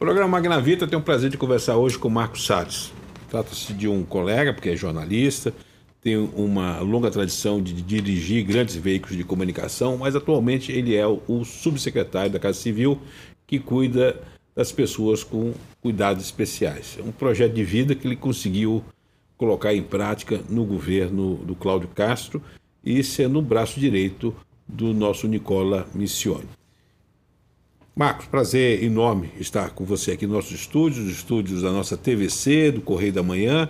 programa Magna Vita tem o prazer de conversar hoje com Marcos Salles. Trata-se de um colega, porque é jornalista, tem uma longa tradição de dirigir grandes veículos de comunicação, mas atualmente ele é o subsecretário da Casa Civil que cuida das pessoas com cuidados especiais. É um projeto de vida que ele conseguiu colocar em prática no governo do Cláudio Castro e sendo o braço direito do nosso Nicola Missione. Marcos, prazer enorme estar com você aqui nos nossos estúdios, os estúdios da nossa TVC, do Correio da Manhã,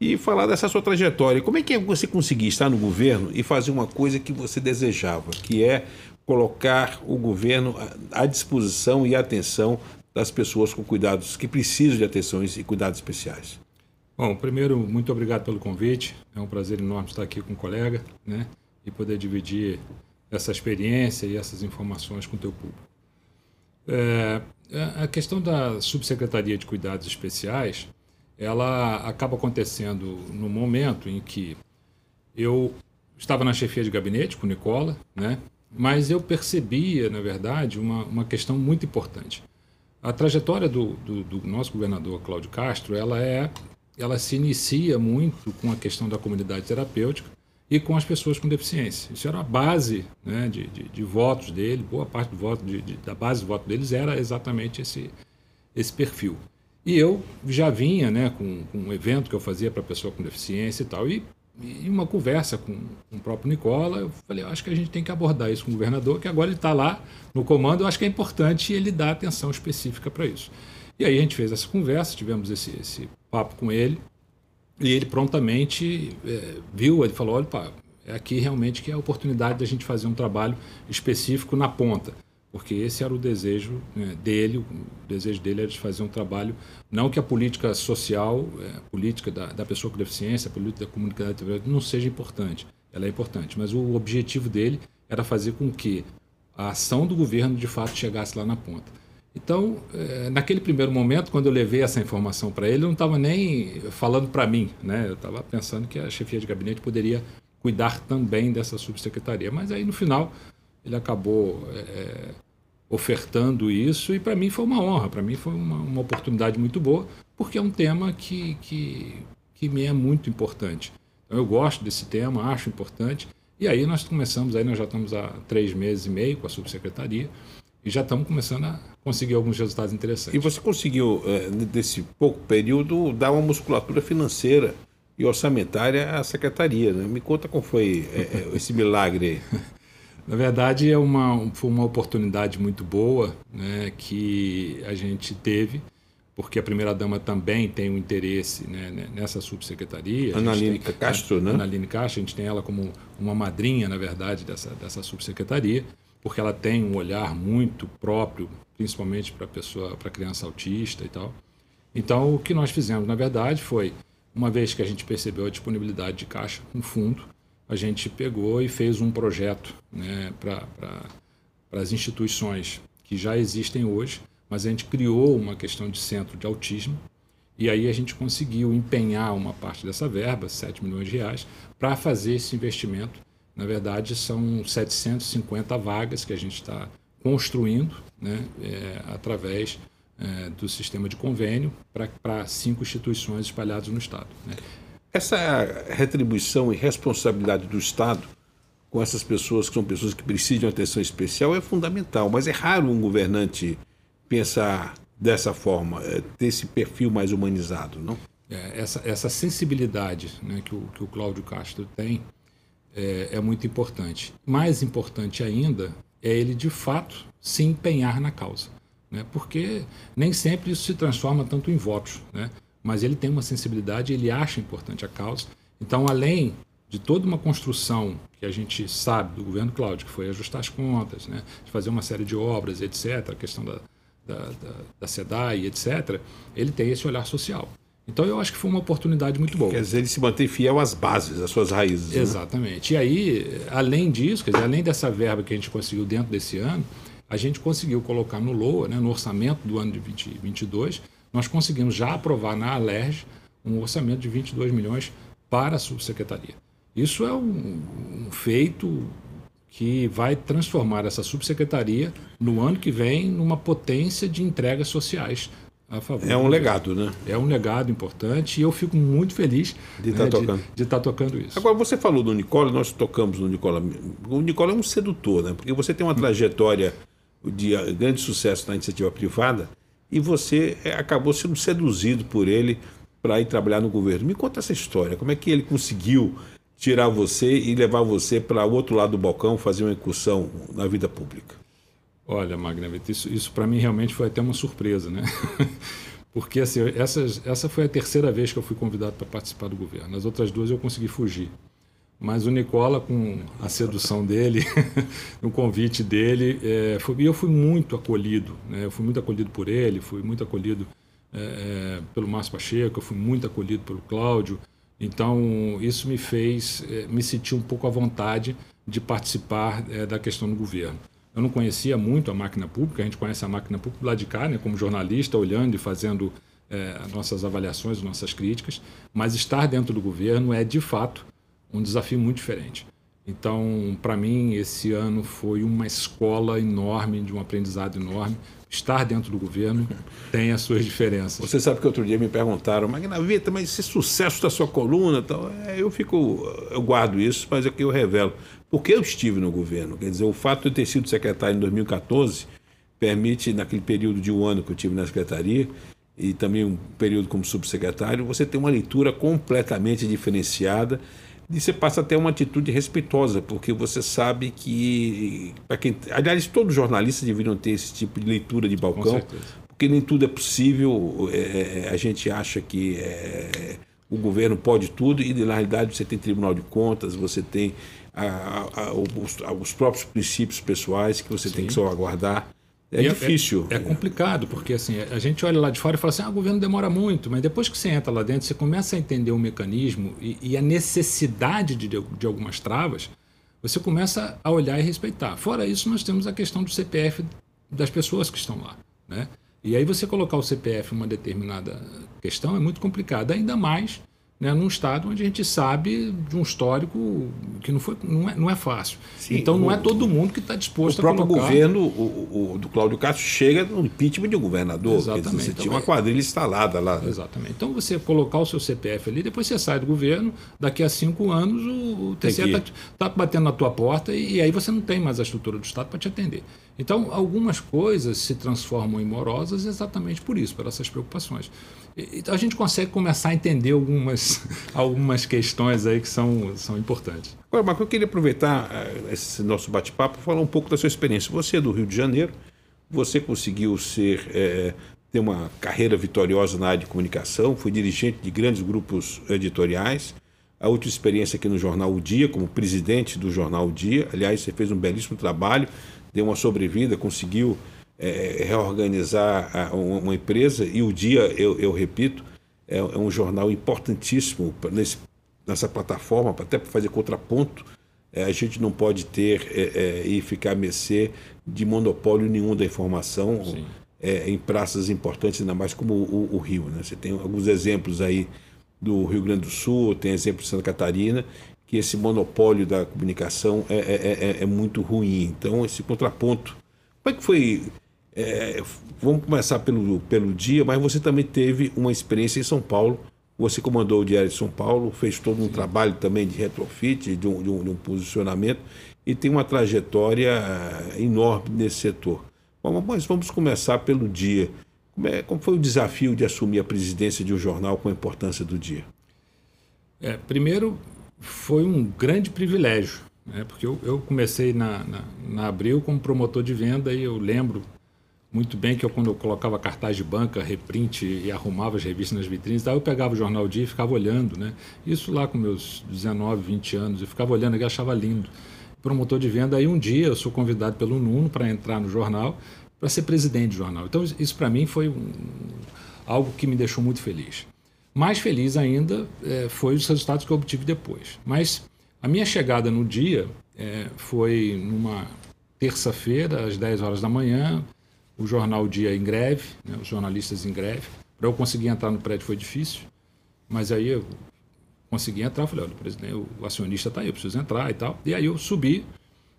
e falar dessa sua trajetória. Como é que você conseguiu estar no governo e fazer uma coisa que você desejava, que é colocar o governo à disposição e atenção das pessoas com cuidados que precisam de atenções e cuidados especiais? Bom, primeiro, muito obrigado pelo convite. É um prazer enorme estar aqui com o um colega, né? E poder dividir essa experiência e essas informações com o teu público. É, a questão da subsecretaria de cuidados especiais, ela acaba acontecendo no momento em que eu estava na chefia de gabinete com o Nicola, né? Mas eu percebia, na verdade, uma, uma questão muito importante. A trajetória do, do, do nosso governador Cláudio Castro, ela é ela se inicia muito com a questão da comunidade terapêutica e com as pessoas com deficiência. Isso era a base né, de, de, de votos dele, boa parte do voto de, de, da base do voto deles era exatamente esse, esse perfil. E eu já vinha né, com, com um evento que eu fazia para pessoa com deficiência e tal, e, e uma conversa com, com, o próprio Nicola, eu falei, eu acho que a gente tem que abordar isso com o governador, que agora ele está lá no comando, eu acho que é importante ele dar atenção específica para isso. E aí a gente fez essa conversa, tivemos esse, esse papo com ele, e ele prontamente é, viu, ele falou, olha, pá, é aqui realmente que é a oportunidade da gente fazer um trabalho específico na ponta, porque esse era o desejo né, dele, o desejo dele era de fazer um trabalho, não que a política social, é, a política da, da pessoa com deficiência, a política da comunidade não seja importante, ela é importante, mas o objetivo dele era fazer com que a ação do governo de fato chegasse lá na ponta. Então, é, naquele primeiro momento, quando eu levei essa informação para ele, ele não estava nem falando para mim, né? Eu estava pensando que a chefia de gabinete poderia cuidar também dessa subsecretaria. Mas aí, no final, ele acabou é, ofertando isso e para mim foi uma honra, para mim foi uma, uma, oportunidade muito boa, porque é um tema que, que, que me é muito importante. Então, eu gosto desse tema, acho importante. E aí nós começamos, aí nós já estamos há três meses e meio com a subsecretaria e já estamos começando a conseguir alguns resultados interessantes. E você conseguiu, é, nesse pouco período, dar uma musculatura financeira e orçamentária à secretaria. Né? Me conta como foi é, é esse milagre aí. Na verdade, é uma, foi uma oportunidade muito boa né, que a gente teve, porque a primeira-dama também tem um interesse né, nessa subsecretaria. Analine Castro, né? Analine Castro, a gente tem ela como uma madrinha, na verdade, dessa, dessa subsecretaria porque ela tem um olhar muito próprio, principalmente para pessoa, para criança autista e tal. Então, o que nós fizemos, na verdade, foi, uma vez que a gente percebeu a disponibilidade de caixa no fundo, a gente pegou e fez um projeto né, para as instituições que já existem hoje, mas a gente criou uma questão de centro de autismo, e aí a gente conseguiu empenhar uma parte dessa verba, 7 milhões de reais, para fazer esse investimento na verdade, são 750 vagas que a gente está construindo né, é, através é, do sistema de convênio para cinco instituições espalhadas no Estado. Né. Essa retribuição e responsabilidade do Estado com essas pessoas que são pessoas que precisam de atenção especial é fundamental, mas é raro um governante pensar dessa forma, é, ter esse perfil mais humanizado, não? É, essa, essa sensibilidade né, que, o, que o Cláudio Castro tem é, é muito importante. Mais importante ainda é ele, de fato, se empenhar na causa. Né? Porque nem sempre isso se transforma tanto em votos, né? mas ele tem uma sensibilidade, ele acha importante a causa. Então, além de toda uma construção que a gente sabe do governo Cláudio, que foi ajustar as contas, né? de fazer uma série de obras, etc., a questão da, da, da, da SEDAI, etc., ele tem esse olhar social. Então eu acho que foi uma oportunidade muito boa. Quer dizer, ele se mantém fiel às bases, às suas raízes. Né? Exatamente. Né? E aí, além disso, quer dizer, além dessa verba que a gente conseguiu dentro desse ano, a gente conseguiu colocar no LOA, né, no orçamento do ano de 2022, nós conseguimos já aprovar na Alerj um orçamento de 22 milhões para a subsecretaria. Isso é um, um feito que vai transformar essa subsecretaria no ano que vem numa potência de entregas sociais a favor. É um legado, né? É um legado importante e eu fico muito feliz de estar né, tá tocando. De, estar tá tocando isso. Agora, você falou do Nicola, nós tocamos no Nicola. O Nicola é um sedutor, né? Porque você tem uma trajetória de grande sucesso na iniciativa privada e você é, acabou sendo seduzido por ele para ir trabalhar no governo. Me conta essa história. Como é que ele conseguiu tirar você e levar você para o outro lado do balcão, fazer uma incursão na vida pública? Olha, Magna, isso, isso para mim realmente foi até uma surpresa, né? Porque assim, essa, essa foi a terceira vez que eu fui convidado para participar do governo. Nas outras duas eu consegui fugir. Mas o Nicola, com a sedução dele, o convite dele, é, foi, e eu fui muito acolhido. Né? Eu fui muito acolhido por ele, fui muito acolhido é, é pelo Márcio Pacheco, eu fui muito acolhido pelo Cláudio. Então, isso me fez eh, me sentir um pouco à vontade de participar eh, da questão do governo. Eu não conhecia muito a máquina pública, a gente conhece a máquina pública lá de cá, né, como jornalista, olhando e fazendo é, nossas avaliações, nossas críticas, mas estar dentro do governo é, de fato, um desafio muito diferente. Então, para mim, esse ano foi uma escola enorme, de um aprendizado enorme. Estar dentro do governo tem as suas diferenças. Você sabe que outro dia me perguntaram, Magna Vita, mas esse sucesso da sua coluna, tal, é, eu fico, eu guardo isso, mas aqui eu revelo. Porque eu estive no governo. Quer dizer, o fato de eu ter sido secretário em 2014 permite, naquele período de um ano que eu tive na secretaria, e também um período como subsecretário, você ter uma leitura completamente diferenciada e você passa a ter uma atitude respeitosa, porque você sabe que. Para quem, aliás, todos os jornalistas deveriam ter esse tipo de leitura de balcão, porque nem tudo é possível. É, é, a gente acha que é, o governo pode tudo, e na realidade você tem Tribunal de Contas, você tem a, a, os, os, próprios princípios pessoais que você Sim. tem que salvaguardar. É e é, difícil. É, é, complicado, porque assim, a gente olha lá de fora e fala assim, ah, o governo demora muito, mas depois que você entra lá dentro, você começa a entender o mecanismo e, e a necessidade de, de algumas travas, você começa a olhar e respeitar. Fora isso, nós temos a questão do CPF das pessoas que estão lá. Né? E aí você colocar o CPF em uma determinada questão é muito complicado, ainda mais né, num estado onde a gente sabe de um histórico que não, foi, não, é, não é fácil. Sim, então não é o, é todo mundo que está disposto a colocar... O próprio governo o, o, do Cláudio Castro chega no impeachment de um governador. Exatamente. Dizer, você então, tinha uma é- quadrilha instalada lá. Exatamente. Então você colocar o seu CPF ali, depois você sai do governo, daqui a cinco anos o, o TCE está tá batendo na tua porta e, e aí você não tem mais a estrutura do Estado para te atender. Então, algumas coisas se transformam em morosas exatamente por isso, por essas preocupações. Então, a gente consegue começar a entender algumas, algumas questões aí que são, são importantes. Agora, Marco, eu queria aproveitar eh, esse nosso bate-papo para falar um pouco da sua experiência. Você é do Rio de Janeiro, você conseguiu ser é, ter uma carreira vitoriosa na área de comunicação, foi dirigente de grandes grupos editoriais. A última experiência aqui no jornal O Dia, como presidente do jornal O Dia. Aliás, você fez um belíssimo trabalho deu uma sobrevida, conseguiu é, reorganizar a, uma empresa e o dia, eu, eu repito, é, é, um jornal importantíssimo nesse, nessa plataforma, até para fazer contraponto. É, a gente não pode ter é, é, e ficar a mercê de monopólio nenhum da informação é, em praças importantes, ainda mais como o, o, o Rio. Né? Você tem alguns exemplos aí do Rio Grande do Sul, tem exemplo de Santa Catarina, que esse monopólio da comunicação é, é, é, é muito ruim. Então, esse contraponto. Como é que foi? É, vamos começar pelo, pelo dia, mas você também teve uma experiência em São Paulo. Você comandou o Diário de São Paulo, fez todo um Sim. trabalho também de retrofit, de um, de, um, de um, posicionamento, e tem uma trajetória eh, enorme nesse setor. Bom, mas vamos começar pelo dia. Como, é, como foi o desafio de assumir a presidência de um jornal com a importância do dia? É, primeiro, foi um grande privilégio, né? porque eu, eu comecei na, na, na, Abril como promotor de venda e eu lembro muito bem que eu, quando eu colocava cartaz de banca, reprint e arrumava as revistas nas vitrines, daí eu pegava o jornal Dia e ficava olhando, né? Isso lá com meus 19, 20 anos, eu ficava olhando e achava lindo. Promotor de venda, aí um dia eu sou convidado pelo Nuno para entrar no jornal, para ser presidente do jornal. Então isso para mim foi um, algo que me deixou muito feliz. Mais feliz ainda é, foi os resultados que eu obtive depois. Mas a minha chegada no dia é, foi numa terça-feira, às 10 horas da manhã, o jornal Dia em greve, né, os jornalistas em greve. Para eu conseguir entrar no prédio foi difícil, mas aí eu consegui entrar. Falei: olha, o, presidente, o acionista está aí, eu preciso entrar e tal. E aí eu subi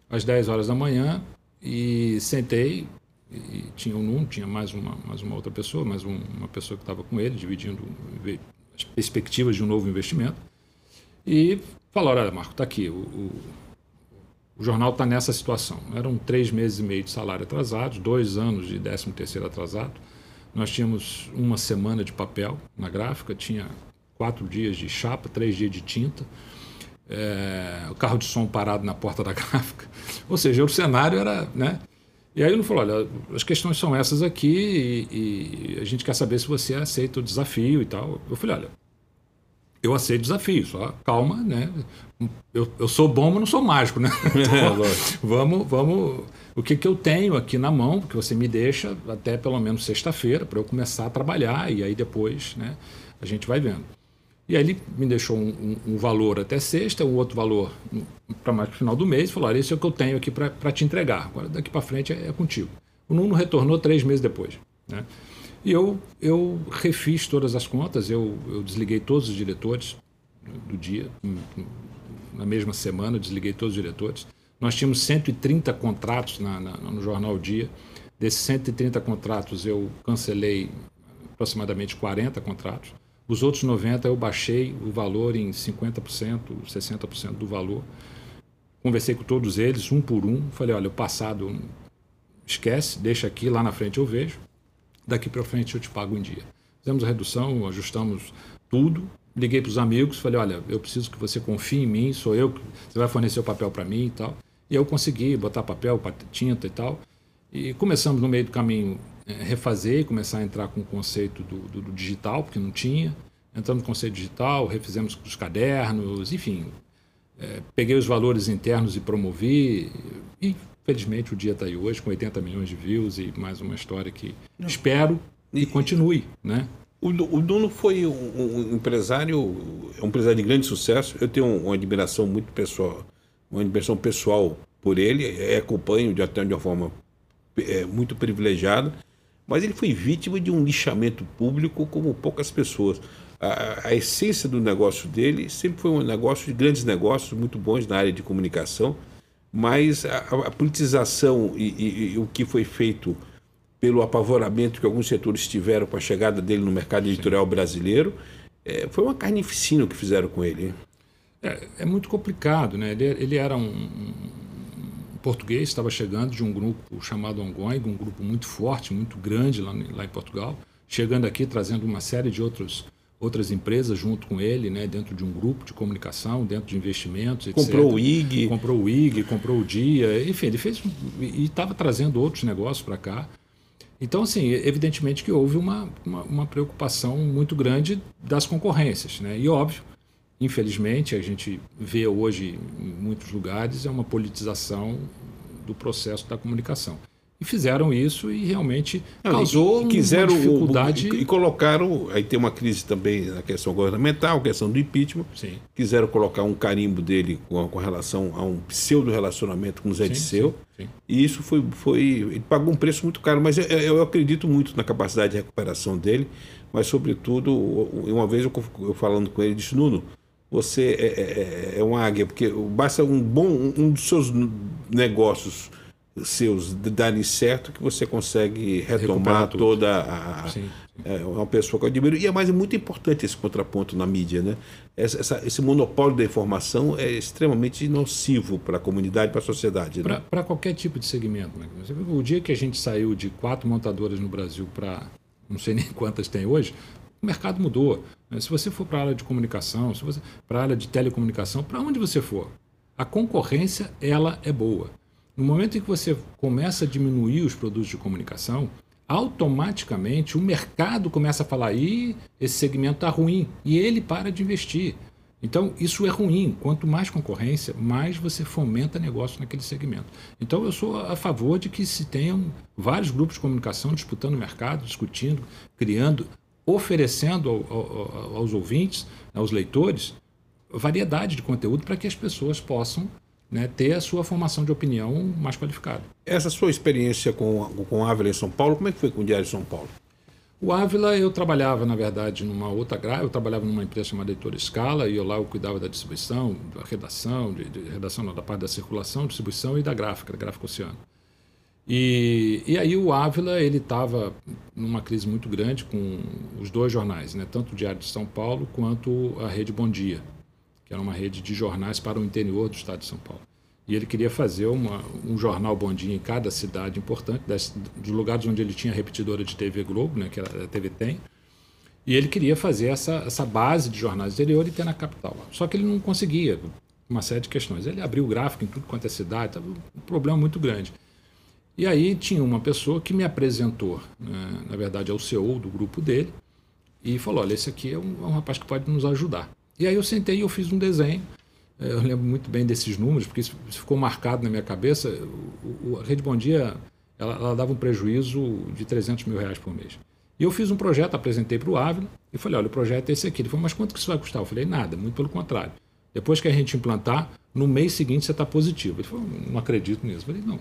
às 10 horas da manhã e sentei e tinha o Nuno, tinha mais uma, mais uma outra pessoa, mais um, uma pessoa que estava com ele, dividindo as perspectivas de um novo investimento. E falaram, olha, Marco, está aqui, o, o, o jornal está nessa situação. Eram três meses e meio de salário atrasados, dois anos de 13 terceiro atrasado. Nós tínhamos uma semana de papel na gráfica, tinha quatro dias de chapa, três dias de tinta, é, o carro de som parado na porta da gráfica. Ou seja, o cenário era, né? E aí ele falou, olha, as questões são essas aqui e, e, a gente quer saber se você aceita o desafio e tal. Eu falei, olha, eu aceito o desafio, só calma, né? Eu, eu sou bom, mas não sou mágico, né? Então, vamos, vamos. O que, que eu tenho aqui na mão, que você me deixa até pelo menos sexta-feira para eu começar a trabalhar e aí depois, né? A gente vai vendo. E aí ele me deixou um, um, um valor até sexta, um outro valor para mais para o final do mês, e falou: Olha, esse é o que eu tenho aqui para te entregar. Agora daqui para frente é, é, contigo. O Nuno retornou três meses depois. Né? E eu, eu refiz todas as contas, eu, eu desliguei todos os diretores do dia, na mesma semana, desliguei todos os diretores. Nós tínhamos 130 contratos na, na, no jornal Dia. Desses 130 contratos, eu cancelei aproximadamente 40 contratos. Os outros 90 eu baixei o valor em 50%, 60% do valor. Conversei com todos eles, um por um. Falei: olha, o passado esquece, deixa aqui, lá na frente eu vejo. Daqui para frente eu te pago em dia. Fizemos a redução, ajustamos tudo. Liguei para os amigos, falei: olha, eu preciso que você confie em mim, sou eu, você vai fornecer o papel para mim e tal. E eu consegui botar papel, tinta e tal. E começamos no meio do caminho refazer e começar a entrar com o conceito do, do, do, digital, porque não tinha. Entramos no conceito digital, refizemos os cadernos, enfim. É, peguei os valores internos e promovi. E, felizmente, o dia está aí hoje, com 80 milhões de views e mais uma história que não. espero e continue. Né? O, o Duno foi um, um, empresário, um empresário de grande sucesso. Eu tenho uma admiração muito pessoal, uma admiração pessoal por ele. É, acompanho de até de uma forma é, muito privilegiada mas ele foi vítima de um lixamento público como poucas pessoas. A, a, essência do negócio dele sempre foi um negócio de grandes negócios, muito bons na área de comunicação, mas a, a politização e, e, e, o que foi feito pelo apavoramento que alguns setores tiveram com a chegada dele no mercado editorial Sim. brasileiro, é, foi uma carnificina o que fizeram com ele. É, é muito complicado, né? Ele, ele era um, português estava chegando de um grupo chamado Ongoing, um grupo muito forte, muito grande lá, lá em Portugal, chegando aqui trazendo uma série de outros outras empresas junto com ele, né, dentro de um grupo de comunicação, dentro de investimentos, etc. Comprou o IG. Comprou o IG, comprou o Dia, enfim, ele fez e estava trazendo outros negócios para cá. Então, assim, evidentemente que houve uma, uma, uma, preocupação muito grande das concorrências, né? E óbvio, infelizmente, a gente vê hoje em muitos lugares é uma politização do processo da comunicação. E fizeram isso e realmente causou e, quiseram uma dificuldade. O, e colocaram, aí tem uma crise também na questão governamental, questão do impeachment. Sim. Quiseram colocar um carimbo dele com, com relação a um pseudo relacionamento com o Zé sim, Disseu. Sim, sim. E isso foi, foi. Ele pagou um preço muito caro, mas eu, eu acredito muito na capacidade de recuperação dele. Mas, sobretudo, uma vez eu, eu falando com ele, disse: Nuno, você é, é, é uma águia, porque basta um bom um dos seus negócios seus darem certo que você consegue retomar toda a, sim, sim. É, uma pessoa que eu admiro e é mais é muito importante esse contraponto na mídia né essa, essa, esse monopólio da informação é extremamente nocivo para a comunidade para a sociedade né? para qualquer tipo de segmento né? o dia que a gente saiu de quatro montadoras no Brasil para não sei nem quantas tem hoje o mercado mudou. Né? Se você for para a área de comunicação, se você para a área de telecomunicação, para onde você for, a concorrência ela é boa. No momento em que você começa a diminuir os produtos de comunicação, automaticamente o mercado começa a falar: "Ih, esse segmento está ruim", e ele para de investir. Então, isso é ruim. Quanto mais concorrência, mais você fomenta negócio naquele segmento. Então, eu sou a favor de que se tenham vários grupos de comunicação disputando o mercado, discutindo, criando oferecendo ao, ao, aos ouvintes, aos leitores, variedade de conteúdo para que as pessoas possam né, ter a sua formação de opinião mais qualificada. Essa sua experiência com, com a Ávila em São Paulo, como é que foi com o Diário de São Paulo? O Ávila, eu trabalhava, na verdade, numa outra grade, eu trabalhava numa empresa chamada Editora Escala, e eu lá eu cuidava da distribuição, da redação, de, de redação não, da parte da circulação, distribuição e da gráfica, da gráfica oceano. E, e aí o Ávila, ele estava numa crise muito grande com os dois jornais, né? tanto o Diário de São Paulo quanto a Rede Bom Dia, que era uma rede de jornais para o interior do estado de São Paulo. E ele queria fazer uma, um jornal Bom Dia em cada cidade importante, das, dos lugares onde ele tinha repetidora de TV Globo, né, que a TV Tem. E ele queria fazer essa, essa base de jornais interior e ter na capital. Só que ele não conseguia, uma série de questões. Ele abriu o gráfico em tudo quanto é cidade, um problema muito grande. E aí tinha uma pessoa que me apresentou, né, na verdade é o CEO do grupo dele, e falou: olha, esse aqui é um, é um rapaz que pode nos ajudar. E aí eu sentei e eu fiz um desenho é, eu lembro muito bem desses números, porque isso ficou marcado na minha cabeça. O, a Rede Bom Dia ela, ela, dava um prejuízo de 300 mil reais por mês. E eu fiz um projeto, apresentei para o Ávila e falei: olha, o projeto é esse aqui. Ele falou: mas quanto que isso vai custar? Eu falei: nada, muito pelo contrário. Depois que a gente implantar, no mês seguinte você está positivo. Ele falou: não acredito nisso. Eu falei: não.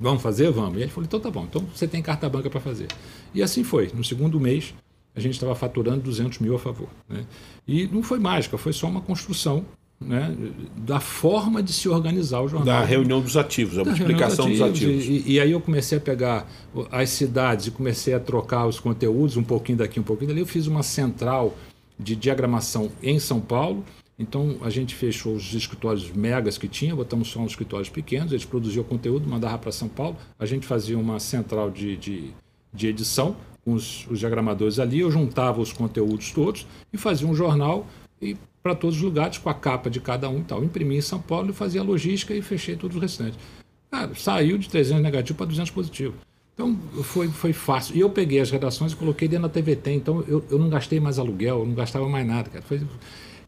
Vamos fazer? Vamos. E ele falou: então tá bom, então você tem carta branca para fazer. E assim foi. No segundo mês, a gente estava faturando 200 mil a favor. Né? E não foi mágica, foi só uma construção né, da forma de se organizar o jornal. Da reunião dos ativos, a multiplicação dos ativos. Dos ativos. E, e, aí eu comecei a pegar as cidades e comecei a trocar os conteúdos, um pouquinho daqui, um pouquinho dali. Eu fiz uma central de diagramação em São Paulo. Então a gente fechou os escritórios megas que tinha, botamos só uns escritórios pequenos, eles produziam conteúdo, mandavam para São Paulo. A gente fazia uma central de, de, de edição com os, os diagramadores ali, eu juntava os conteúdos todos e fazia um jornal e para todos os lugares, com a capa de cada um e tal. Imprimi em São Paulo fazia logística e fechei todos os restantes. Cara, saiu de 300 negativo para 200 positivo. Então foi, foi fácil. E eu peguei as redações e coloquei dentro da TVT. Então eu, eu não gastei mais aluguel, eu não gastava mais nada, cara. Foi,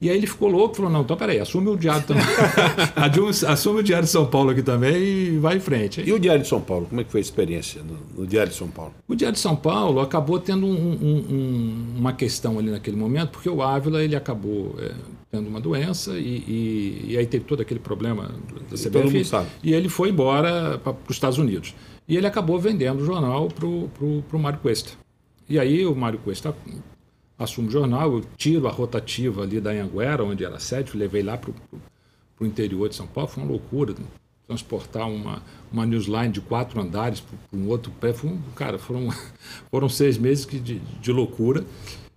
e aí ele ficou louco, falou: não, então peraí, assume o Diário também. assume o Diário de São Paulo aqui também e vai em frente. E o Diário de São Paulo, como é que foi a experiência no, no Diário de São Paulo? O Diário de São Paulo acabou tendo um, um, um, uma questão ali naquele momento, porque o Ávila ele acabou é, tendo uma doença e, e, e, aí teve todo aquele problema da CBF. E ele foi embora para os Estados Unidos. E ele acabou vendendo o jornal para o Mário Cuesta. E aí o Mário Cuesta assumo o jornal, eu tiro a rotativa ali da Anhanguera, onde era sede, levei lá para o interior de São Paulo, foi uma loucura transportar uma, uma newsline de quatro andares para um outro pé, foi cara, foram, foram seis meses de, de loucura.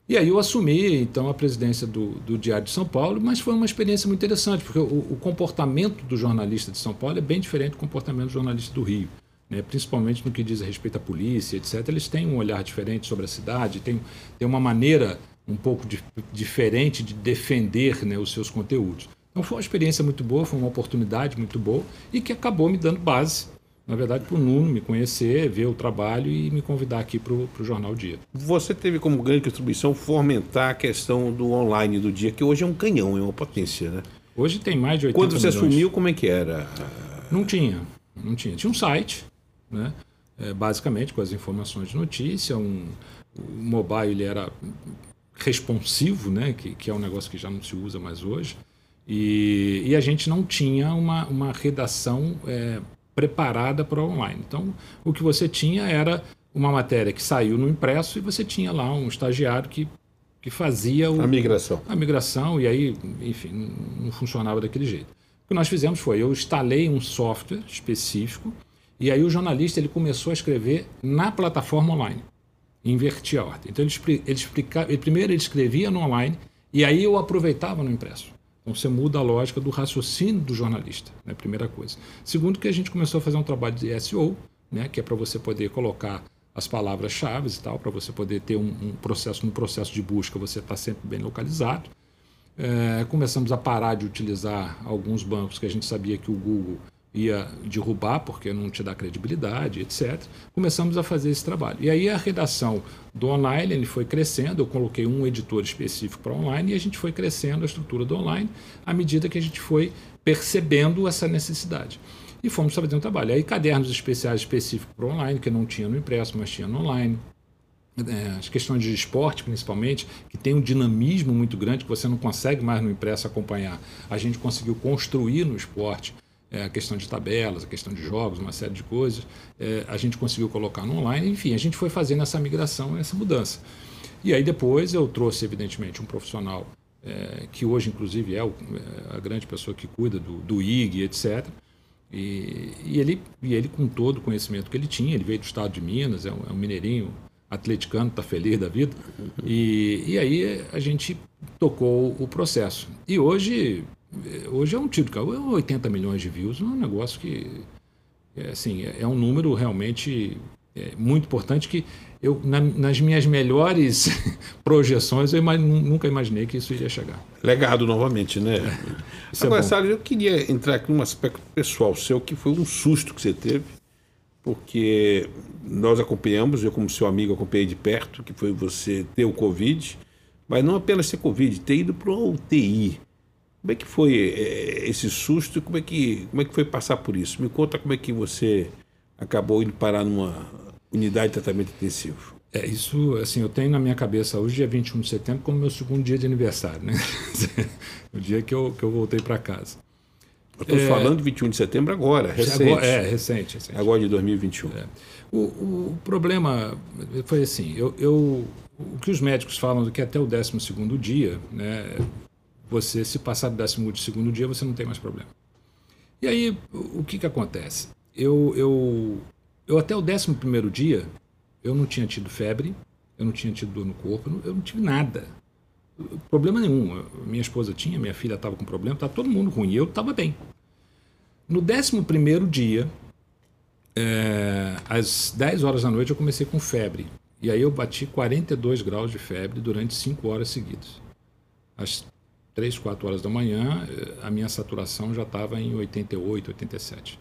E aí eu assumi, então, a presidência do, do Diário de São Paulo, mas foi uma experiência muito interessante, porque o, o comportamento do jornalista de São Paulo é bem diferente do comportamento do jornalista do Rio né, principalmente no que diz respeito à polícia, etc., eles têm um olhar diferente sobre a cidade, têm, têm uma maneira um pouco de, diferente de defender né, os seus conteúdos. Então foi uma experiência muito boa, foi uma oportunidade muito boa e que acabou me dando base, na verdade, para o Nuno me conhecer, ver o trabalho e me convidar aqui para o Jornal Dia. Você teve como grande contribuição fomentar a questão do online do dia, que hoje é um canhão, é uma potência, né? Hoje tem mais de 80 Quando você milhões. assumiu, como é que era? Não tinha, não tinha. Tinha um site, né? É, basicamente com as informações de notícia. Um, o mobile ele era responsivo, né? que, que é um negócio que já não se usa mais hoje. E, e a gente não tinha uma, uma redação é, preparada para o online. Então, o que você tinha era uma matéria que saiu no impresso e você tinha lá um estagiário que, que fazia o, a migração. A migração, e aí, enfim, não funcionava daquele jeito. O que nós fizemos foi, eu instalei um software específico e aí o jornalista ele começou a escrever na plataforma online. Invertia a ordem. Então ele, ele explicava, ele, primeiro ele escrevia no online e aí eu aproveitava no impresso. Então você muda a lógica do raciocínio do jornalista, né? Primeira coisa. Segundo que a gente começou a fazer um trabalho de SEO, né? Que é para você poder colocar as palavras-chave e tal, para você poder ter um, um, processo, no processo de busca você está sempre bem localizado. É, começamos a parar de utilizar alguns bancos que a gente sabia que o Google ia derrubar porque não te dá credibilidade, etc. Começamos a fazer esse trabalho. E aí a redação do online ele foi crescendo, eu coloquei um editor específico para online e a gente foi crescendo a estrutura do online à medida que a gente foi percebendo essa necessidade. E fomos fazendo trabalho. Aí cadernos especiais específicos para online, que não tinha no impresso, mas tinha no online. É, as questões de esporte, principalmente, que tem um dinamismo muito grande que você não consegue mais no impresso acompanhar. A gente conseguiu construir no esporte é, a questão de tabelas, a questão de jogos, uma série de coisas. É, a gente conseguiu colocar no online, enfim, a gente foi fazendo essa migração, essa mudança. E aí depois eu trouxe, evidentemente, um profissional é, que hoje, inclusive, é, o, é, a grande pessoa que cuida do, do IG, etc. E, e, ele, e ele, com todo o conhecimento que ele tinha, ele veio do estado de Minas, é um, é um mineirinho atleticano, está feliz da vida. E, e aí a gente tocou o processo. E hoje, hoje é um tiro de carro, 80 milhões de views, é um negócio que é, assim, é, é um número realmente é, muito importante que eu, na, nas minhas melhores projeções, eu imag, nunca imaginei que isso iria chegar. Legado novamente, né? É. Agora, é eu queria entrar aqui num aspecto pessoal seu, que foi um susto que você teve, porque nós acompanhamos, eu como seu amigo acompanhei de perto, que foi você ter o Covid, mas não apenas ter Covid, ter ido para uma UTI. Como é que foi é, esse susto e como é, que, como é que foi passar por isso? Me conta como é que você acabou indo parar numa unidade de tratamento intensivo. É, isso, assim, eu tenho na minha cabeça hoje, dia 21 de setembro, como meu segundo dia de aniversário, né? o dia que eu, que eu voltei para casa. Estou é, falando de 21 de setembro agora, recente. Agora, é, recente, recente. Agora de 2021. É. O, o, problema foi assim, eu, eu, o que os médicos falam é que até o 12 dia, né, você, se passar do 12 dia, você não tem mais problema. E aí, o que, que acontece? Eu, eu, eu até o 11 dia, eu não tinha tido febre, eu não tinha tido dor no corpo, eu não tive nada. Problema nenhum. Minha esposa tinha, minha filha estava com problema, estava todo mundo ruim. Eu estava bem. No 11 dia, é, às 10 horas da noite, eu comecei com febre. E aí eu bati 42 graus de febre durante 5 horas seguidas. Às 3, 4 horas da manhã, a minha saturação já estava em 88, 87.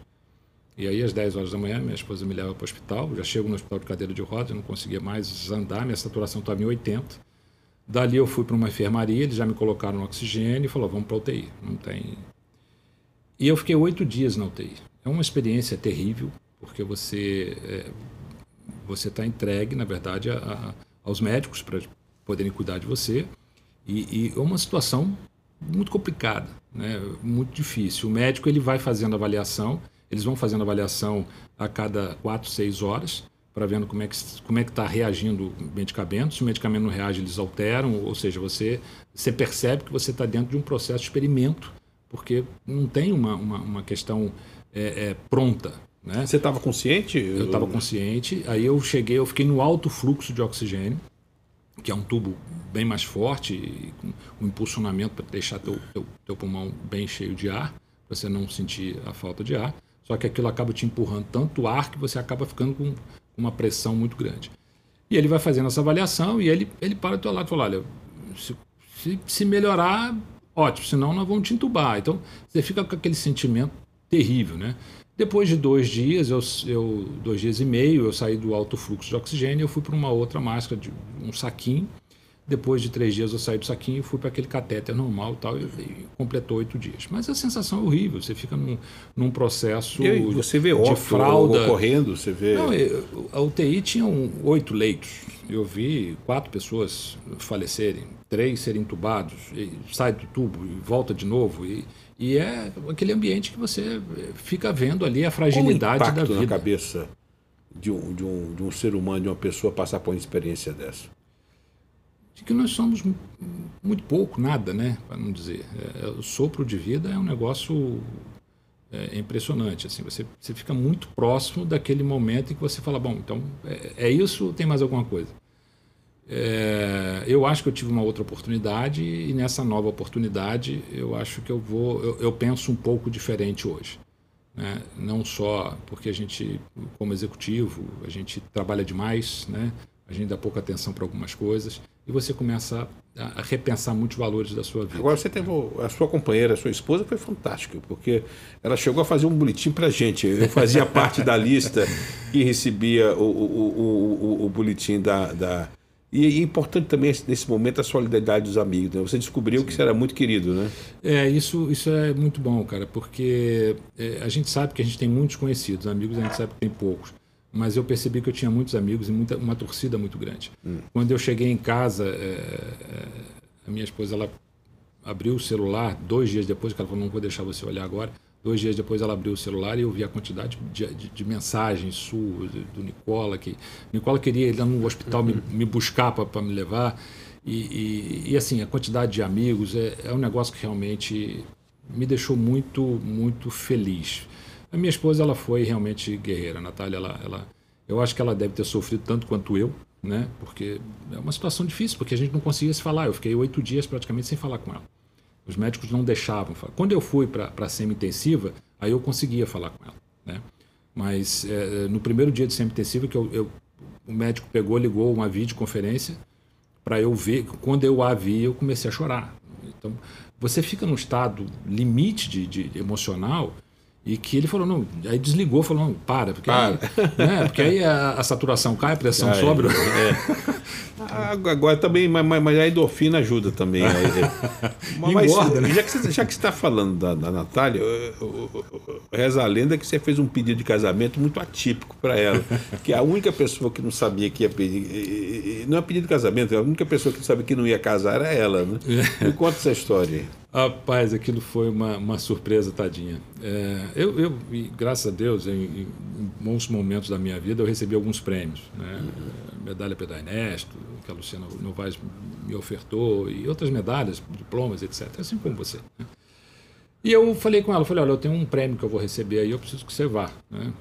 E aí, às 10 horas da manhã, minha esposa me leva para o hospital. Já chego no hospital de cadeira de rodas, não conseguia mais andar, minha saturação estava em 80. Dali eu fui para uma enfermaria, eles já me colocaram no oxigênio e falou, vamos para UTI. Não tem... E eu fiquei oito dias na UTI. É uma experiência terrível, porque você é, você está entregue, na verdade, a, a, aos médicos para poderem cuidar de você. E, é uma situação muito complicada, né? muito difícil. O médico ele vai fazendo avaliação, eles vão fazendo avaliação a cada quatro, seis horas para vendo como é que como é que está reagindo o medicamento. Se o medicamento não reage, eles alteram, ou seja, você você percebe que você está dentro de um processo de experimento, porque não tem uma, uma, uma questão é, é, pronta. Né? Você estava consciente? Eu estava consciente. Aí eu cheguei, eu fiquei no alto fluxo de oxigênio, que é um tubo bem mais forte, com um impulsionamento para deixar teu, teu, teu pulmão bem cheio de ar, para você não sentir a falta de ar. Só que aquilo acaba te empurrando tanto ar que você acaba ficando com uma pressão muito grande. E ele vai fazendo essa avaliação e ele, ele para do teu lado e fala, olha, se, se, se melhorar, ótimo, senão nós vamos te entubar. Então, você fica com aquele sentimento terrível, né? Depois de dois dias, eu, eu, dois dias e meio, eu saí do alto fluxo de oxigênio, eu fui para uma outra máscara, de um saquinho, depois de três dias eu saí do saquinho e fui para aquele catéter normal e tal, e, e, completou oito dias. Mas a sensação é horrível, você fica num, num processo e você vê de fralda. ocorrendo, você vê... Não, a UTI tinha oito leitos, eu vi quatro pessoas falecerem, três serem entubados, sai do tubo e volta de novo, e, e é aquele ambiente que você fica vendo ali a fragilidade Qual o da vida. na cabeça de um, de, um, de um ser humano, de uma pessoa passar por uma experiência dessa? de que nós somos muito pouco, nada, né? Para não dizer. É, o sopro de vida é um negócio é, impressionante. Assim, você, você fica muito próximo daquele momento em que você fala, bom, então é, é isso ou tem mais alguma coisa? É, eu acho que eu tive uma outra oportunidade e nessa nova oportunidade eu acho que eu vou, eu, eu penso um pouco diferente hoje. Né? Não só porque a gente, como executivo, a gente trabalha demais, né? a gente dá pouca atenção para algumas coisas e você começa a, a, repensar muitos valores da sua vida. Agora você teve a sua companheira, a sua esposa foi fantástica, porque ela chegou a fazer um boletim para gente. Eu fazia parte da lista que recebia o, o, o, o boletim da, da... E é importante também nesse momento a solidariedade dos amigos. Né? Você descobriu Sim. que você era muito querido, né? É, isso, isso é muito bom, cara, porque é, a gente sabe que a gente tem muitos conhecidos, amigos a gente sabe que tem poucos mas eu percebi que eu tinha muitos amigos e muita, uma torcida muito grande. Hum. Quando eu cheguei em casa, é, é, a minha esposa ela abriu o celular dois dias depois, que ela falou: não vou deixar você olhar agora, Dois dias depois ela abriu o celular e eu vi a quantidade de, de, de mensagens suas, do Nicola, que Nicola queria ir lá no hospital me, me buscar para me levar. E, e, e, assim, a quantidade de amigos é, é um negócio que realmente me deixou muito, muito feliz. A minha esposa ela foi realmente guerreira, a Natália. Ela, ela, eu acho que ela deve ter sofrido tanto quanto eu, né? Porque é uma situação difícil, porque a gente não conseguia se falar. Eu fiquei oito dias praticamente sem falar com ela. Os médicos não deixavam falar. Quando eu fui para a semi-intensiva, aí eu conseguia falar com ela. Né? Mas é, no primeiro dia de semi-intensiva, que eu, eu, o médico pegou, ligou uma videoconferência para eu ver. Quando eu a vi, eu comecei a chorar. Então, você fica num estado limite de, de emocional e que ele falou, não, aí desligou, falou, não, para, porque, para. Aí, né, porque aí a, a, saturação cai, a pressão cai, sobe. É. Agora também, mas, mas a endorfina ajuda também. mas, Engorda, né? Já que você está falando da, da Natália, reza a lenda que você fez um pedido de casamento muito atípico para ela. Que a única pessoa que não sabia que ia pedir. Não é pedido de casamento, a única pessoa que sabia que não ia casar era ela, né? Me conta essa história aí. Rapaz, aquilo foi uma, uma surpresa, tadinha. É, eu, eu, graças a Deus, em, em, bons momentos da minha vida, eu recebi alguns prêmios. Né? Medalha Pedro Ernesto, que a Luciana Novaes me ofertou, e outras medalhas, diplomas, etc. Assim como você. Né? E eu falei com ela, falei, olha, eu tenho um prêmio que eu vou receber aí, eu preciso que você vá. Né?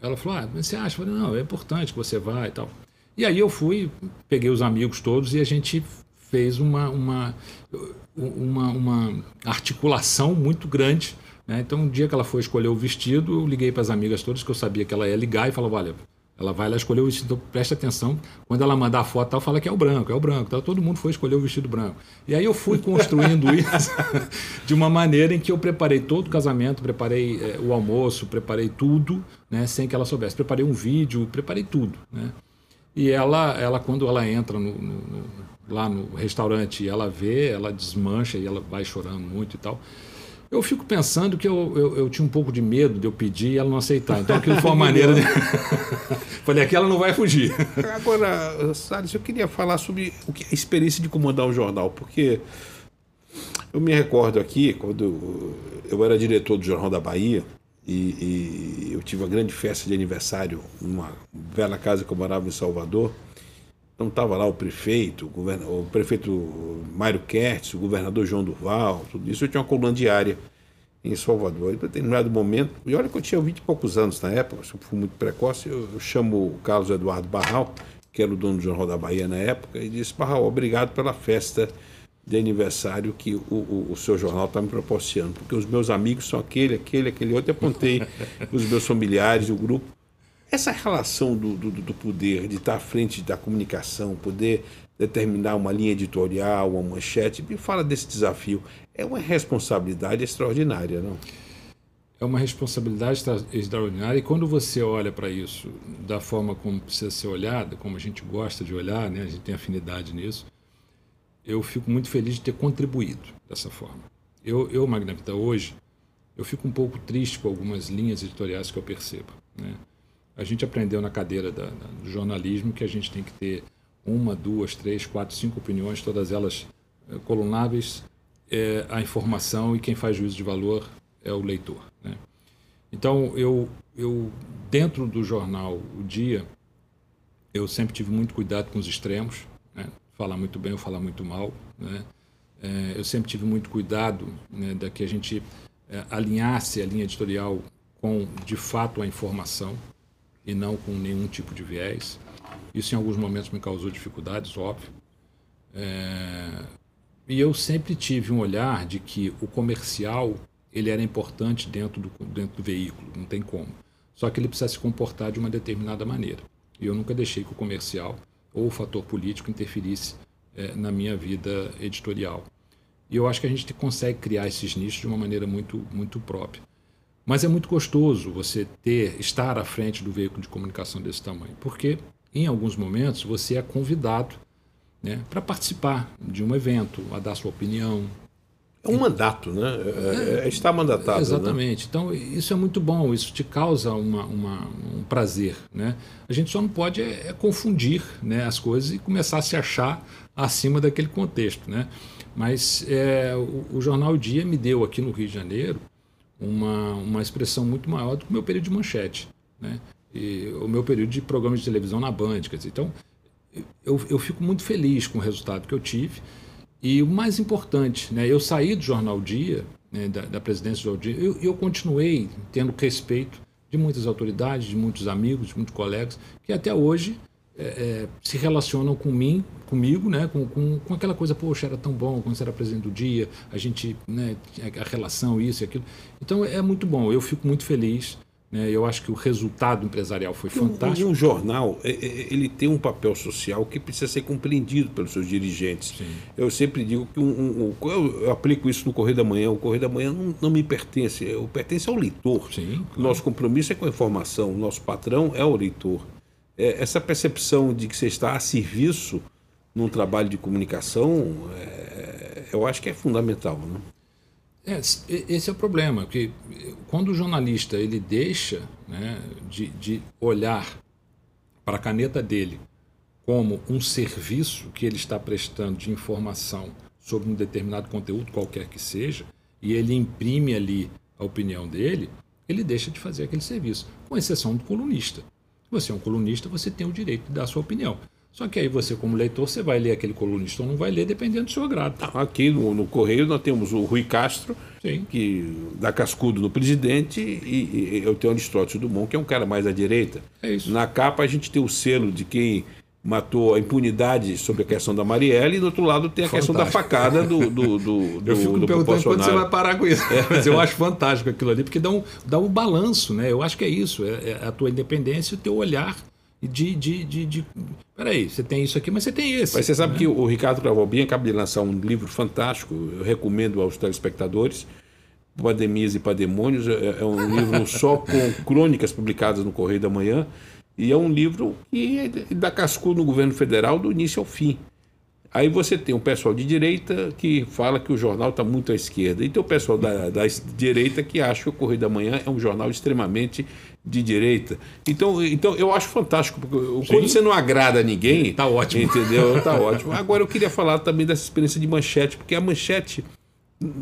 Ela falou, ah, mas você acha? Eu falei, não, é importante que você vá e tal. E aí eu fui, peguei os amigos todos e a gente fez uma, uma, uma, uma articulação muito grande. Né? Então, um dia que ela foi escolher o vestido, eu liguei para as amigas todas que eu sabia que ela ia ligar e falava: olha, ela vai lá escolher o vestido, então presta atenção. Quando ela mandar a foto, ela fala que é o branco, é o branco. Então, todo mundo foi escolher o vestido branco. E aí eu fui construindo isso de uma maneira em que eu preparei todo o casamento, preparei é, o almoço, preparei tudo, né, sem que ela soubesse. Preparei um vídeo, preparei tudo. Né? E ela, ela quando ela entra no, no, lá no restaurante e ela vê, ela desmancha e ela vai chorando muito e tal. Eu fico pensando que eu, eu, eu, tinha um pouco de medo de eu pedir e ela não aceitar. Então aquilo foi uma maneira de. Falei, aqui ela não vai fugir. Agora, Salles, eu queria falar sobre o que, a experiência de comandar um jornal, porque eu me recordo aqui, quando eu era diretor do Jornal da Bahia, e, e eu tive uma grande festa de aniversário numa bela casa que eu morava em Salvador. Então estava lá o prefeito, o, govern... o prefeito Mário Kertz, o governador João Duval, tudo isso. Eu tinha uma coluna diária em Salvador. E, em determinado momento, e olha que eu tinha 20 e poucos anos na época, eu fui muito precoce, eu, eu chamo o Carlos Eduardo Barral, que era o dono do Jornal da Bahia na época, e disse: Barral, obrigado pela festa de aniversário que o, o, o seu jornal está me proporcionando, porque os meus amigos são aquele, aquele, aquele outro. Eu apontei os meus familiares, o grupo. Essa relação do, do, do, poder, de estar à frente da comunicação, poder determinar uma linha editorial, uma manchete, me fala desse desafio. É uma responsabilidade extraordinária, não? É uma responsabilidade extraordinária e quando você olha para isso da forma como precisa ser olhada, como a gente gosta de olhar, né? a gente tem afinidade nisso, eu fico muito feliz de ter contribuído dessa forma. Eu, eu Magna Vita, hoje, eu fico um pouco triste com algumas linhas editoriais que eu percebo. Né? A gente aprendeu na cadeira da, da, do jornalismo que a gente tem que ter uma, duas, três, quatro, cinco opiniões, todas elas é, colunáveis. É, a informação e quem faz juízo de valor é o leitor. Né? Então, eu, eu, dentro do jornal O Dia, eu sempre tive muito cuidado com os extremos, né? falar muito bem ou falar muito mal. Né? É, eu sempre tive muito cuidado né, da que a gente é, alinhasse a linha editorial com, de fato, a informação e não com nenhum tipo de viés. Isso em alguns momentos me causou dificuldades, óbvio. É... E eu sempre tive um olhar de que o comercial ele era importante dentro do, dentro do veículo, não tem como. Só que ele precisa se comportar de uma determinada maneira. E eu nunca deixei que o comercial ou o fator político interferisse é, na minha vida editorial. E eu acho que a gente consegue criar esses nichos de uma maneira muito, muito própria. Mas é muito gostoso você ter, estar à frente do veículo de comunicação desse tamanho, porque em alguns momentos você é convidado né, para participar de um evento, a dar sua opinião. É um mandato, né? É, é, é estar mandatado. Né? Exatamente. Né? Então, isso é muito bom, isso te causa uma, uma, um prazer. Né? A gente só não pode é, é confundir né, as coisas e começar a se achar acima daquele contexto. Né? Mas é, o, o Jornal Dia me deu aqui no Rio de Janeiro uma, uma expressão muito maior do que o meu período de manchete, né? E o meu período de programa de televisão na Band. Quer dizer, então, eu, eu fico muito feliz com o resultado que eu tive. E o mais importante, né, eu saí do Jornal Dia, né, da, da, presidência do Jornal Dia, eu, eu continuei tendo respeito de muitas autoridades, de muitos amigos, de muitos colegas, que até hoje é, é, se relacionam com mim, comigo, né, com, com, com, aquela coisa, poxa, era tão bom quando você era presidente do dia, a gente, né, a relação, isso e aquilo. Então é muito bom, eu fico muito feliz né? Eu acho que o resultado empresarial foi fantástico. Um, um jornal é, é, ele tem um papel social que precisa ser compreendido pelos seus dirigentes. Sim. Eu sempre digo que um, um, eu aplico isso no Correio da Manhã. O Correio da Manhã não, não me pertence, eu pertence ao leitor. Sim, claro. Nosso compromisso é com a informação, nosso patrão é o leitor. É, essa percepção de que você está a serviço num trabalho de comunicação, é, eu acho que é fundamental. Né? É, esse é o problema, que quando o jornalista ele deixa né, de, de olhar para a caneta dele como um serviço que ele está prestando de informação sobre um determinado conteúdo, qualquer que seja, e ele imprime ali a opinião dele, ele deixa de fazer aquele serviço, com exceção do colunista. Você é um colunista, você tem o direito de dar a sua opinião. Só que aí você, como leitor, você vai ler aquele colunista ou não vai ler, dependendo do seu agrado. Aqui no, no Correio nós temos o Rui Castro, Sim. que dá cascudo no presidente, e, e eu tenho o Aristóteles Dumont, que é um cara mais à direita. É. Na capa a gente tem o selo de quem matou a impunidade sobre a questão da Marielle e do outro lado tem a fantástico. questão da facada do, do, do, do Eu fico do perguntando quando você vai parar com isso. É. Mas eu acho fantástico aquilo ali, porque dá um, dá um balanço, né? Eu acho que é isso, é, é a tua independência e o teu olhar de, de, de, de. Peraí, você tem isso aqui, mas você tem esse. Mas você sabe né? que o Ricardo Cravalbin acaba de lançar um livro fantástico, eu recomendo aos telespectadores. Pandemias e Pandemônios é, é um livro só com crônicas publicadas no Correio da Manhã e é um livro que dá cascudo no governo federal do início ao fim. Aí você tem um pessoal de direita que fala que o jornal está muito à esquerda, e tem o pessoal da, da, direita que acha que o Correio da Manhã é um jornal extremamente de direita. Então, então eu acho fantástico, porque Sim. quando você não agrada ninguém. Está ótimo. Entendeu? Está ótimo. Agora eu queria falar também dessa experiência de manchete, porque a manchete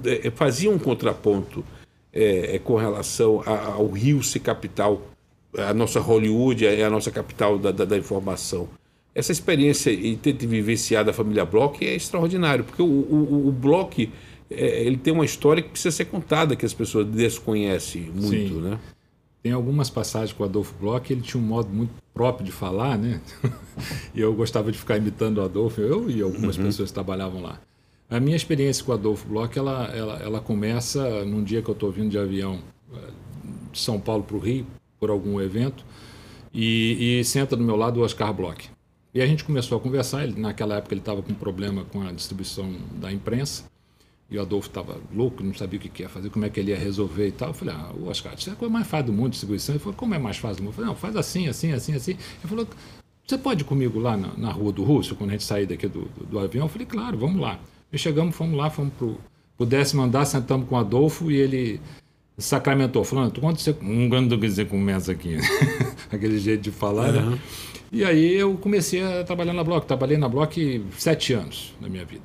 é, fazia um contraponto é, é com relação ao Rio ser capital, a nossa Hollywood é a nossa capital da, da, da informação essa experiência e ter vivenciado a família Bloch é extraordinário, porque o, o, o Bloch é, ele tem uma história que precisa ser contada, que as pessoas desconhecem muito, Sim. né? Tem algumas passagens com o Adolfo Bloch, ele tinha um modo muito próprio de falar, né? e eu gostava de ficar imitando o Adolfo, eu e algumas uhum. pessoas que trabalhavam lá. A minha experiência com o Adolfo Bloch, ela, ela, ela começa num dia que eu estou vindo de avião eh, de São Paulo para o Rio, por algum evento, e, e senta do meu lado o Oscar Bloch. E a gente começou a conversar. Ele, naquela época ele estava com problema com a distribuição da imprensa. E o Adolfo estava louco, não sabia o que, ia fazer, como é que ele ia resolver e tal. Eu falei, ah, Oscar, isso é a coisa mais fácil do mundo, distribuição. Ele falou, como é mais fácil do mundo? Eu falei, não, faz assim, assim, assim, assim. Ele falou, você pode ir comigo lá na, na Rua do Russo, quando a gente sair daqui do, do, do, avião? Eu falei, claro, vamos lá. E chegamos, fomos lá, fomos para o décimo andar, sentamos com o Adolfo e ele sacramentou, falando, quando você... Um gando que você começa aqui, aquele jeito de falar, uhum. né? E aí eu comecei a trabalhar na Block. Trabalhei na Block sete anos na minha vida.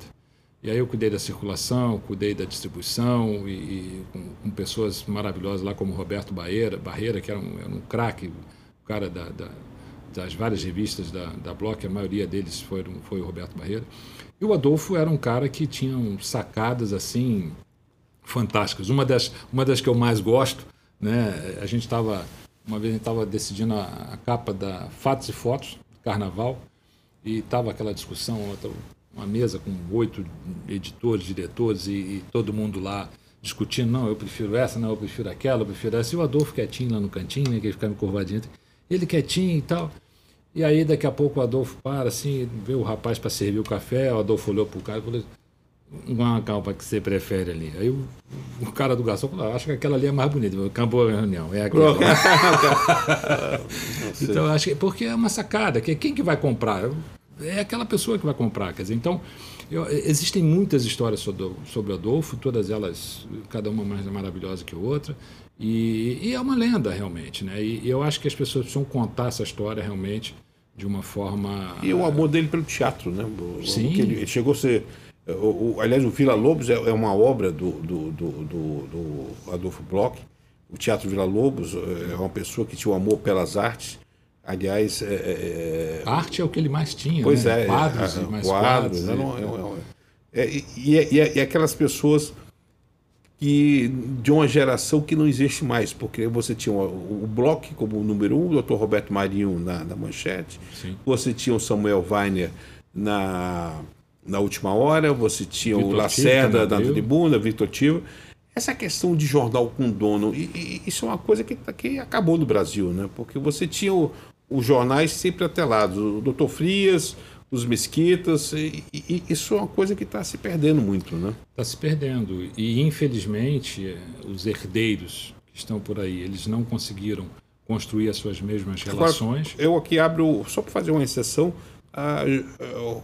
E aí eu cuidei da circulação, cuidei da distribuição e, e com, com, pessoas maravilhosas lá como Roberto Barreira, Barreira que era um, era um craque, o cara da, da, das várias revistas da, da Block, a maioria deles foram, foi o Roberto Barreira. E o Adolfo era um cara que tinha sacadas assim fantásticas. Uma das, uma das que eu mais gosto, né, a gente estava uma vez estava decidindo a, a, capa da Fatos e Fotos, Carnaval, e estava aquela discussão, uma mesa com oito editores, diretores e, e, todo mundo lá discutindo, não, eu prefiro essa, não, eu prefiro aquela, eu prefiro essa. E o Adolfo quietinho lá no cantinho, né, que ele ficava curvadinho, ele quietinho e tal. E aí daqui a pouco o Adolfo para assim, vê o rapaz para servir o café, o Adolfo olhou para o cara e falou uma calma que você prefere ali. Aí o, o cara do garçom falou, acho que aquela ali é mais bonita. Acabou a reunião, é aquela. então, acho que porque é uma sacada, que quem que vai comprar? É aquela pessoa que vai comprar. Quer dizer, então, eu, existem muitas histórias sobre, sobre Adolfo, todas elas, cada uma mais maravilhosa que a outra. E, e é uma lenda, realmente. Né? E, e eu acho que as pessoas precisam contar essa história realmente de uma forma. E o amor dele pelo teatro, né? Sim. Ele chegou a ser O, o, aliás, o Vila Lobos é, é uma obra do, do, do, do, do Adolfo Bloch. O Teatro Vila Lobos é uma pessoa que tinha um amor pelas artes. Aliás, é, é, arte é o que ele mais tinha, pois né? é, quadros, é, e mais quadros, quadros. né? É, e, e, e, aquelas pessoas que de uma geração que não existe mais, porque você tinha o, o Bloch como número um, o Dr. Roberto Marinho na, na manchete, Sim. você tinha o Samuel Weiner na na última hora, você tinha Vitor o Lacerda na tribuna, Vitor Tivo. Essa questão de jornal com dono, e, e, isso é uma coisa que, que acabou no Brasil, né? Porque você tinha o, os jornais sempre atelados, o Doutor Frias, os Mesquitas, e, e, isso é uma coisa que está se perdendo muito, né? Está se perdendo. E, infelizmente, os herdeiros que estão por aí, eles não conseguiram construir as suas mesmas relações. Agora, eu aqui abro, só para fazer uma exceção, a,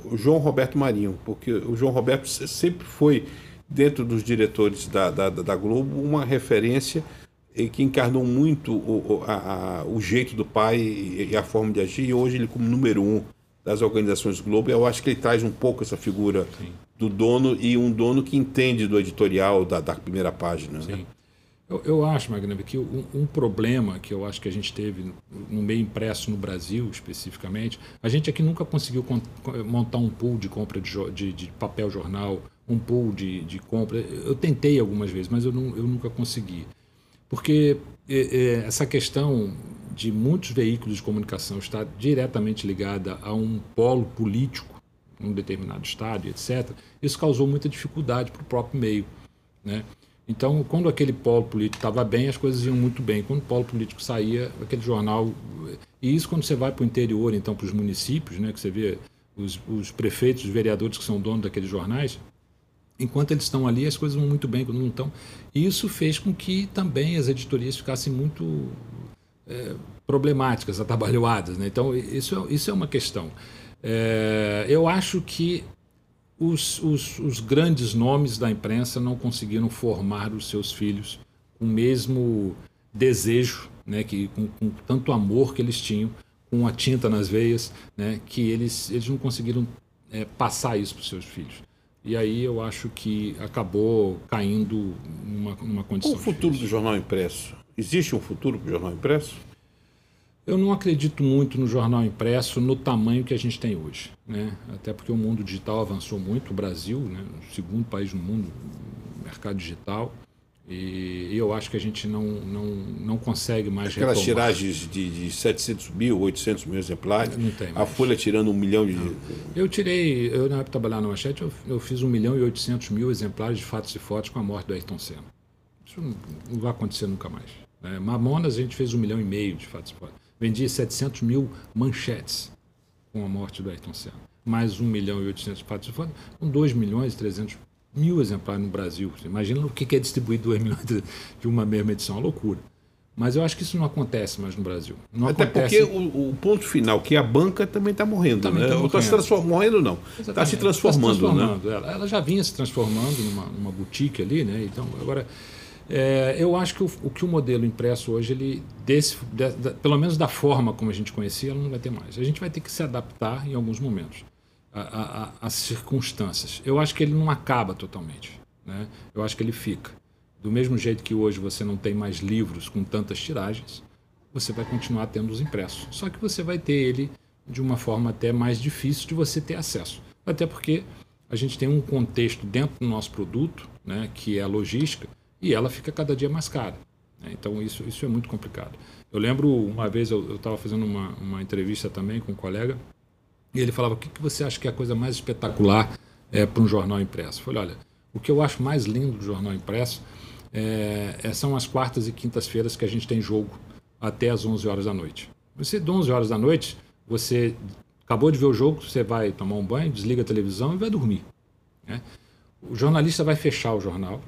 o João Roberto Marinho, porque o João Roberto sempre foi, dentro dos diretores da, da, da Globo, uma referência que encarnou muito o, a, a, o jeito do pai e a forma de agir, e hoje ele, como número um das organizações Globo, eu acho que ele traz um pouco essa figura Sim. do dono e um dono que entende do editorial da, da primeira página. Né? Eu, eu acho, Magnani, que um, um, problema que eu acho que a gente teve no meio impresso no Brasil, especificamente, a gente aqui nunca conseguiu montar um pool de compra de, de, de papel jornal, um pool de, de, compra. Eu tentei algumas vezes, mas eu, não, eu nunca consegui. Porque é, é, essa questão de muitos veículos de comunicação estar diretamente ligada a um polo político, um determinado estado, etc., isso causou muita dificuldade para o próprio meio. Né? Então, quando aquele polo político estava bem, as coisas iam muito bem. Quando o polo político saía, aquele jornal. E isso quando você vai para o interior, então, para os municípios, né, que você vê os, os, prefeitos, os vereadores que são donos daqueles jornais, enquanto eles estão ali, as coisas vão muito bem, quando não estão. E isso fez com que também as editorias ficassem muito é, problemáticas, atabalhoadas. Né? Então, isso é, isso é uma questão. É, eu acho que os, os, os, grandes nomes da imprensa não conseguiram formar os seus filhos com o mesmo desejo, né, que, com, com tanto amor que eles tinham, com a tinta nas veias, né, que eles, eles não conseguiram é, passar isso para os seus filhos. E aí eu acho que acabou caindo numa, numa condição. Qual o futuro difícil. do jornal impresso? Existe um futuro para o jornal impresso? Eu não acredito muito no jornal impresso no tamanho que a gente tem hoje, né? Até porque o mundo digital avançou muito, o Brasil, né, o segundo país no mundo, mercado digital, e eu acho que a gente não, não, não consegue mais Aquelas retomar. tiragens de, de 700 mil, 800 mil exemplares, não tem mais. a Folha tirando um milhão de... Não. Eu tirei, eu na época de trabalhar na Manchete, eu, eu fiz um milhão e 800 mil exemplares de fatos e fotos com a morte do Ayrton Senna. Isso não, não vai acontecer nunca mais. Né? Mamonas a gente fez um milhão e meio de fatos e fotos. Vendi 700 mil manchetes com a morte do Ayrton Senna. Mais 1 milhão e 800 fatos. Com 2 milhões e 300 mil exemplares no Brasil. Você imagina o que é distribuir 2 milhões de uma mesma edição. É uma loucura. Mas eu acho que isso não acontece mais no Brasil. Não Até acontece... porque o, o, ponto final, que a banca também está morrendo. Também né? Está se transformando, morrendo, não. Está se transformando. Tá se transformando né? ela, ela, já vinha se transformando numa, numa boutique ali, né? Então, agora é, eu acho que o, o, que o modelo impresso hoje, ele desse, de, de, pelo menos da forma como a gente conhecia, não vai ter mais. A gente vai ter que se adaptar em alguns momentos às circunstâncias. Eu acho que ele não acaba totalmente. Né? Eu acho que ele fica. Do mesmo jeito que hoje você não tem mais livros com tantas tiragens, você vai continuar tendo os impressos. Só que você vai ter ele de uma forma até mais difícil de você ter acesso. Até porque a gente tem um contexto dentro do nosso produto, né, que é a logística, e ela fica cada dia mais cara. Né? Então isso, isso é muito complicado. Eu lembro uma vez eu estava fazendo uma, uma entrevista também com um colega e ele falava: o que, que você acha que é a coisa mais espetacular é, para um jornal impresso? Eu falei: olha, o que eu acho mais lindo do jornal impresso é, é, são as quartas e quintas-feiras que a gente tem jogo até às 11 horas da noite. Você, de 11 horas da noite, você acabou de ver o jogo, você vai tomar um banho, desliga a televisão e vai dormir. Né? O jornalista vai fechar o jornal,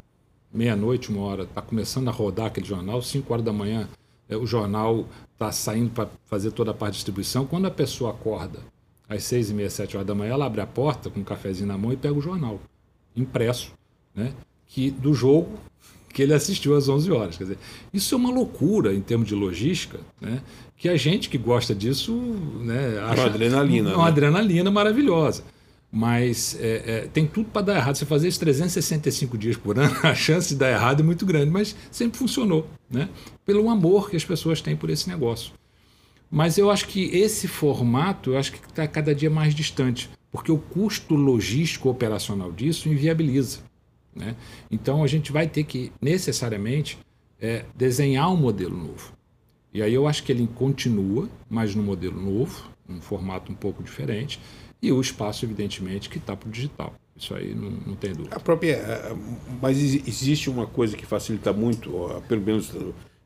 meia-noite, uma hora, está começando a rodar aquele jornal, 5 horas da manhã, é, o jornal está saindo para fazer toda a parte de distribuição. Quando a pessoa acorda às seis e meia, sete horas da manhã, ela abre a porta com um cafezinho na mão e pega o jornal impresso, né? Que do jogo que ele assistiu às 11 horas. Quer dizer, isso é uma loucura em termos de logística, né? Que a gente que gosta disso, né, acha uma adrenalina, uma né? adrenalina maravilhosa. Mas é, é, tem tudo para dar errado. Você fazer isso 365 dias por ano, a chance de dar errado é muito grande, mas sempre funcionou, né? Pelo amor que as pessoas têm por esse negócio. Mas eu acho que esse formato, eu acho que está cada dia mais distante, porque o custo logístico operacional disso inviabiliza. Né? Então a gente vai ter que necessariamente é, desenhar um modelo novo. E aí eu acho que ele continua, mas no modelo novo, um formato um pouco diferente, e o espaço, evidentemente, que está para o digital. Isso aí não, não, tem dúvida. A própria, mas existe uma coisa que facilita muito, pelo menos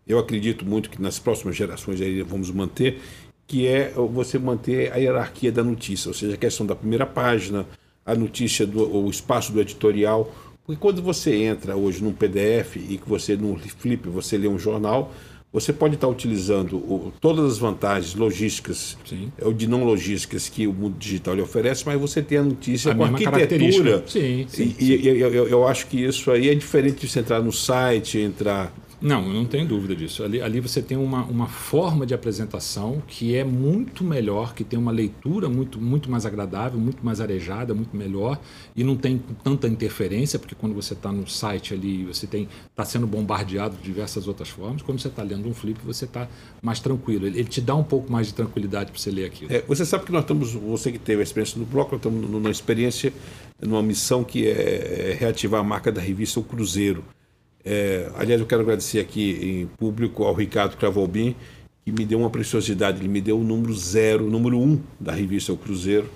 eu acredito muito que nas próximas gerações aí vamos manter, que é você manter a hierarquia da notícia, ou seja, a questão da primeira página, a notícia, do, o espaço do editorial. Porque quando você entra hoje num PDF e que você, no flip, você lê um jornal, você pode estar utilizando o, todas as vantagens logísticas Sim. ou de não logísticas que o mundo digital lhe oferece, mas você tem a notícia a com arquitetura. Sim, sim, e, sim. e eu, eu, acho que isso aí é diferente de você entrar no site, entrar não, não tenho dúvida disso. Ali, ali você tem uma, uma forma de apresentação que é muito melhor, que tem uma leitura muito, muito mais agradável, muito mais arejada, muito melhor e não tem tanta interferência, porque quando você está no site ali, você tem está sendo bombardeado de diversas outras formas. Quando você está lendo um flip, você está mais tranquilo. Ele, ele, te dá um pouco mais de tranquilidade para você ler aquilo. É, você sabe que nós estamos, você que teve a experiência no bloco, nós estamos numa experiência, numa missão que é, é reativar a marca da revista O Cruzeiro. É, aliás, eu quero agradecer aqui em público ao Ricardo Cravolbin, que me deu uma preciosidade. Ele me deu o número zero, o número um da revista O Cruzeiro.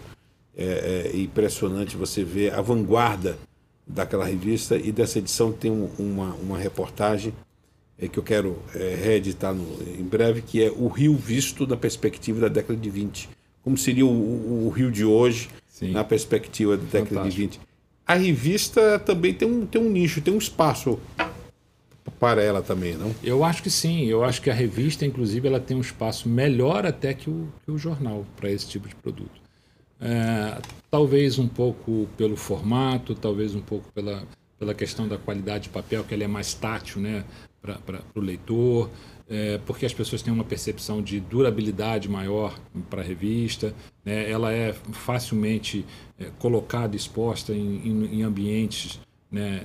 É, é impressionante você ver a vanguarda daquela revista e dessa edição tem um, uma, uma reportagem é, que eu quero é, reeditar no, em breve, que é o Rio visto da perspectiva da década de 20. Como seria o, o, o Rio de hoje Sim. na perspectiva da década Fantástico. de 20. A revista também tem um, tem um nicho, tem um espaço para ela também, não? Eu acho que sim. Eu acho que a revista, inclusive, ela tem um espaço melhor até que o, que o jornal para esse tipo de produto. É, talvez um pouco pelo formato, talvez um pouco pela, pela questão da qualidade de papel, que ele é mais tátil né, para o leitor, é, porque as pessoas têm uma percepção de durabilidade maior para a revista, né, ela é facilmente é, colocada, exposta em, em, em ambientes né,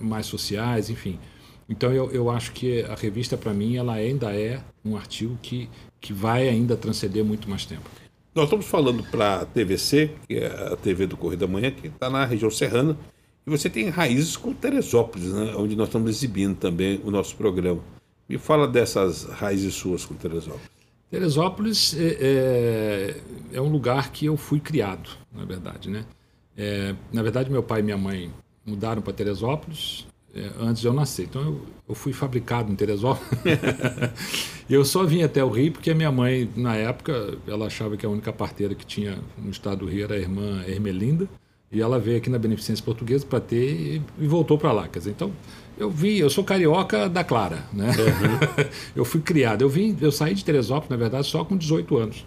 mais sociais, enfim. Então eu, eu acho que a revista para mim ela ainda é um artigo que, que vai ainda transcender muito mais tempo. Nós estamos falando para a TVC, que é a TV do Correio da Manhã, que está na região serrana, e você tem raízes com Teresópolis, né, onde nós estamos exibindo também o nosso programa. Me fala dessas raízes suas com Teresópolis. Teresópolis é, é, é um lugar que eu fui criado, na verdade. Né? É, na verdade, meu pai e minha mãe mudaram para Teresópolis antes de eu nascer. Então eu, eu fui fabricado em Teresópolis. eu só vim até o Rio porque a minha mãe, na época, ela achava que a única parteira que tinha no estado do Rio era a irmã Ermelinda. E ela veio aqui na Beneficência Portuguesa para ter e, voltou para lá. Quer dizer, então eu vi, eu sou carioca da Clara, né? Uhum. eu fui criado. Eu vim, eu saí de Teresópolis, na verdade, só com 18 anos.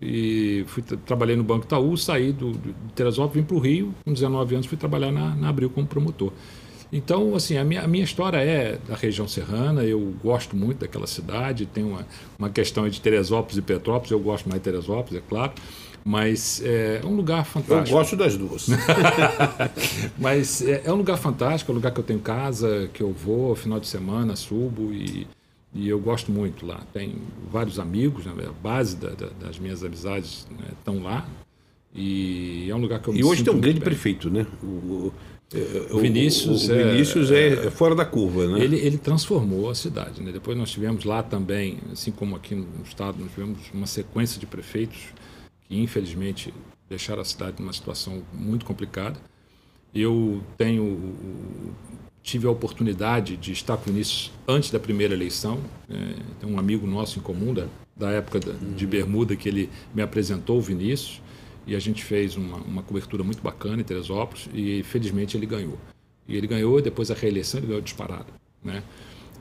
E fui trabalhei no Banco Itaú, saí do, do de Teresópolis, vim para o Rio, com 19 anos fui trabalhar na, na Abril como promotor. Então, assim, a minha, a minha história é da região serrana, eu gosto muito daquela cidade, tem uma, uma questão de Teresópolis e Petrópolis, eu gosto mais de Teresópolis, é claro, mas é um lugar fantástico. Eu gosto das duas. mas é, é, um lugar fantástico, é um lugar que eu tenho casa, que eu vou final de semana, subo e, e eu gosto muito lá. Tem vários amigos, né, a base da, da, das minhas amizades né, estão lá. E é um lugar que eu E hoje tem um grande bem. prefeito, né? O, é, o Vinícius, o, o Vinícius é, é, fora da curva, né? Ele, ele transformou a cidade. Né? Depois nós tivemos lá também, assim como aqui no estado, nós tivemos uma sequência de prefeitos que infelizmente deixaram a cidade numa situação muito complicada. Eu tenho tive a oportunidade de estar com o Vinícius antes da primeira eleição. É, tem um amigo nosso em comum da, da época da, de Bermuda que ele me apresentou o Vinícius e a gente fez uma, uma cobertura muito bacana em Teresópolis e felizmente ele ganhou. E ele ganhou, depois a reeleição ele ganhou disparado, né?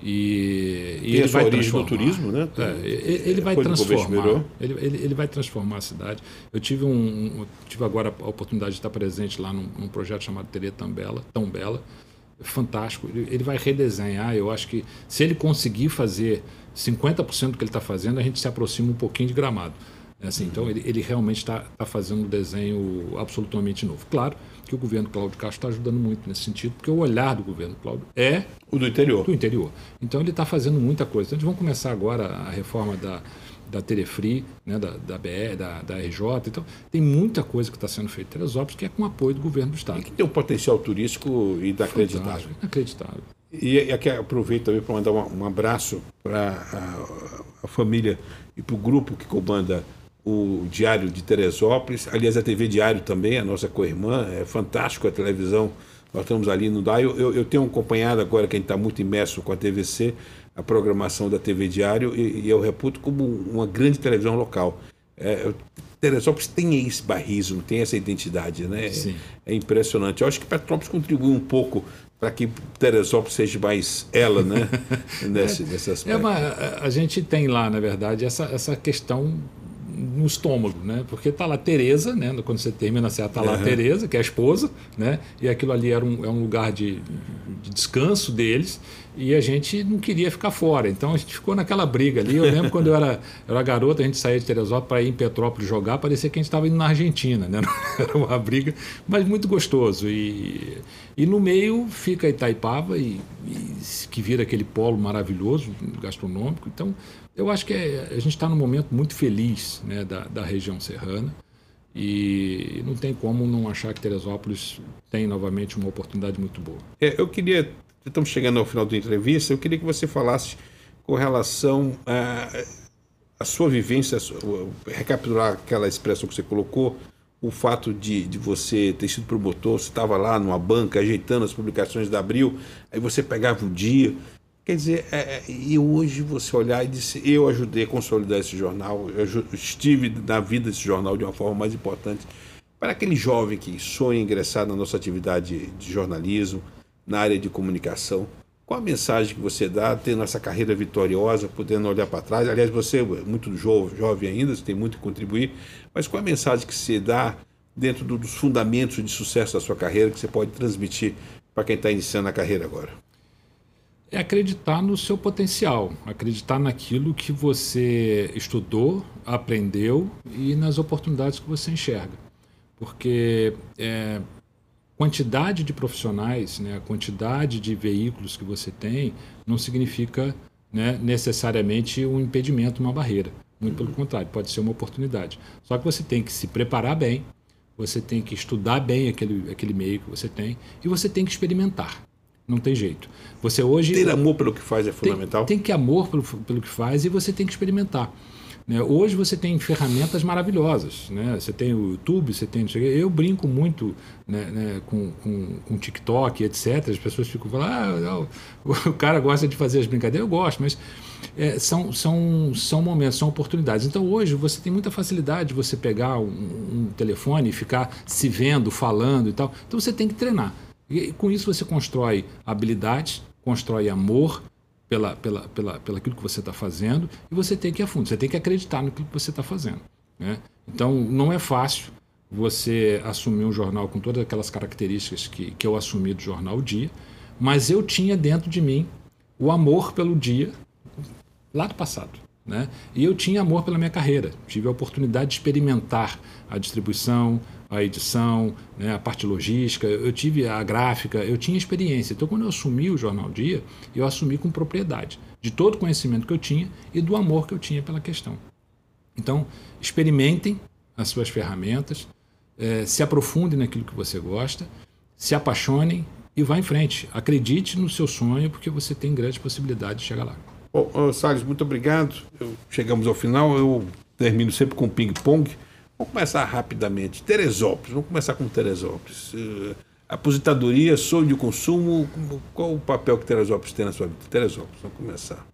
E, e ele vai origem no turismo, né? É, ele, ele vai transformar. Ele, ele, ele, vai transformar a cidade. Eu tive um, um, tive agora a oportunidade de estar presente lá num, num projeto chamado Tele Tambela, Tão Bela, fantástico. Ele, ele vai redesenhar. Eu acho que se ele conseguir fazer 50% do que ele está fazendo, a gente se aproxima um pouquinho de Gramado. É assim, então ele, ele realmente está tá fazendo um desenho absolutamente novo. Claro que o governo Cláudio Castro está ajudando muito nesse sentido, porque o olhar do governo Cláudio é o do interior. Do interior. Então ele está fazendo muita coisa. Então, a gente vai começar agora a reforma da, da Telefri, né, da, da BR, da, da RJ. Então, tem muita coisa que está sendo feita em Teresópolis que é com apoio do governo do Estado. E que tem um potencial turístico inacreditável. Inacreditável. E, e aqui aproveito também para mandar um, um abraço para a, a, família e para o grupo que comanda o Diário de Teresópolis, aliás, a TV Diário também, a nossa co-irmã, é fantástico a televisão, nós estamos ali no DAI. Eu, eu, tenho acompanhado agora, que a gente está muito imerso com a TVC, a programação da TV Diário, e, e eu reputo como uma grande televisão local. É, Teresópolis tem esse barrismo, tem essa identidade, né? Sim. É, é impressionante. Eu acho que Petrópolis contribui um pouco para que Teresópolis seja mais ela, né? nesse, nesse aspecto. É uma, a gente tem lá, na verdade, essa, essa questão no estômago, né? Porque tá lá Teresa, né? Quando você termina, você tá lá uhum. Teresa, que é a esposa, né? E aquilo ali era um, é um lugar de, de descanso deles e a gente não queria ficar fora. Então a gente ficou naquela briga ali. Eu lembro quando eu era, eu era garoto, a gente saía de Teresópolis para ir em Petrópolis jogar, parecia que a gente estava indo na Argentina, né? Era uma briga, mas muito gostoso. E, e no meio fica Itaipava, e, e que vira aquele polo maravilhoso gastronômico. Então eu acho que é, a gente está num momento muito feliz né, da, da região serrana e não tem como não achar que Teresópolis tem novamente uma oportunidade muito boa. É, eu queria, estamos chegando ao final da entrevista, eu queria que você falasse com relação a, a sua vivência, a sua, recapitular aquela expressão que você colocou, o fato de, de você ter sido promotor, você estava lá numa banca ajeitando as publicações da Abril, aí você pegava o dia Quer dizer, é, é, e hoje você olhar e dizer, eu ajudei a consolidar esse jornal, eu estive na vida desse jornal de uma forma mais importante. Para aquele jovem que sonha ingressar na nossa atividade de jornalismo, na área de comunicação, qual a mensagem que você dá, tendo essa carreira vitoriosa, podendo olhar para trás? Aliás, você é muito jovem, jovem ainda, você tem muito a contribuir, mas qual a mensagem que você dá dentro dos fundamentos de sucesso da sua carreira que você pode transmitir para quem está iniciando a carreira agora? É acreditar no seu potencial, acreditar naquilo que você estudou, aprendeu e nas oportunidades que você enxerga. Porque é, quantidade de profissionais, né, a quantidade de veículos que você tem, não significa né, necessariamente um impedimento, uma barreira. Muito pelo contrário, pode ser uma oportunidade. Só que você tem que se preparar bem, você tem que estudar bem aquele, aquele meio que você tem e você tem que experimentar. Não tem jeito. Você hoje. Ter amor pelo que faz é fundamental. Tem, tem que amor pelo, pelo que faz e você tem que experimentar. Né? Hoje você tem ferramentas maravilhosas. Né? Você tem o YouTube, você tem. Eu brinco muito né, né, com, com, com TikTok, etc. As pessoas ficam falando, ah, o cara gosta de fazer as brincadeiras. Eu gosto, mas é, são, são, são momentos, são oportunidades. Então hoje você tem muita facilidade de você pegar um, um telefone e ficar se vendo, falando e tal. Então você tem que treinar. E com isso você constrói habilidades, constrói amor pela, pela, pela, pela aquilo que você está fazendo e você tem que ir a fundo, você tem que acreditar no que você está fazendo. Né? Então não é fácil você assumir um jornal com todas aquelas características que, que eu assumi do jornal o Dia, mas eu tinha dentro de mim o amor pelo dia lá do passado. Né? E eu tinha amor pela minha carreira, tive a oportunidade de experimentar a distribuição, a edição, né, a parte logística, eu tive a gráfica, eu tinha experiência. Então, quando eu assumi o Jornal Dia, eu assumi com propriedade de todo o conhecimento que eu tinha e do amor que eu tinha pela questão. Então, experimentem as suas ferramentas, é, se aprofundem naquilo que você gosta, se apaixonem e vá em frente. Acredite no seu sonho, porque você tem grandes possibilidades de chegar lá. Bom, Salles, muito obrigado. Chegamos ao final. Eu termino sempre com ping-pong. Vamos começar rapidamente. Teresópolis, vamos começar com Teresópolis. Uh, aposentadoria, sonho de consumo, qual o papel que Teresópolis tem na sua vida? Teresópolis, vamos começar.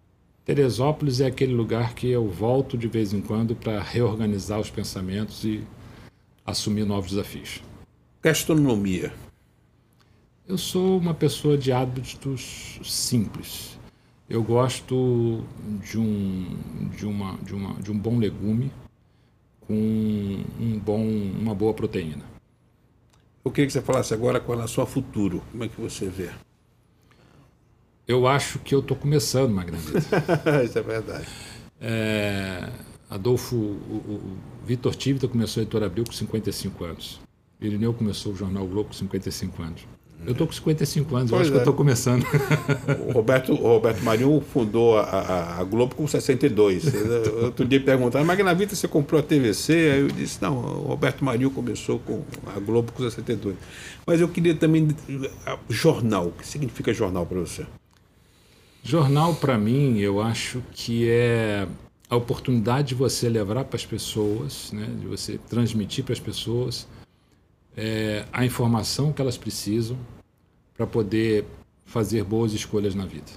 Teresópolis é aquele lugar que eu volto de vez em quando para reorganizar os pensamentos e assumir novos desafios. Gastronomia. Eu sou uma pessoa de hábitos simples. Eu gosto de um, de uma, de uma, de um bom legume com um bom, uma boa proteína. Eu queria que você falasse agora com relação ao futuro. Como é que você vê? Eu acho que eu estou começando, Magrandeza. Isso é verdade. É, Adolfo, o, o Vitor Tivita começou a Editora Abril com 55 anos. Irineu começou o Jornal Globo com 55 anos. Eu estou com 55 anos, pois eu acho é. que eu estou começando. O Roberto, o Roberto Marinho fundou a, a, a, Globo com 62. Outro dia perguntaram, mas na vida você comprou a TVC? Aí eu disse, não, o Roberto Marinho começou com a Globo com 62. Mas eu queria também. Jornal, o que significa jornal para você? Jornal, para mim, eu acho que é a oportunidade de você levar para as pessoas, né, de você transmitir para as pessoas é, a informação que elas precisam para poder fazer boas escolhas na vida.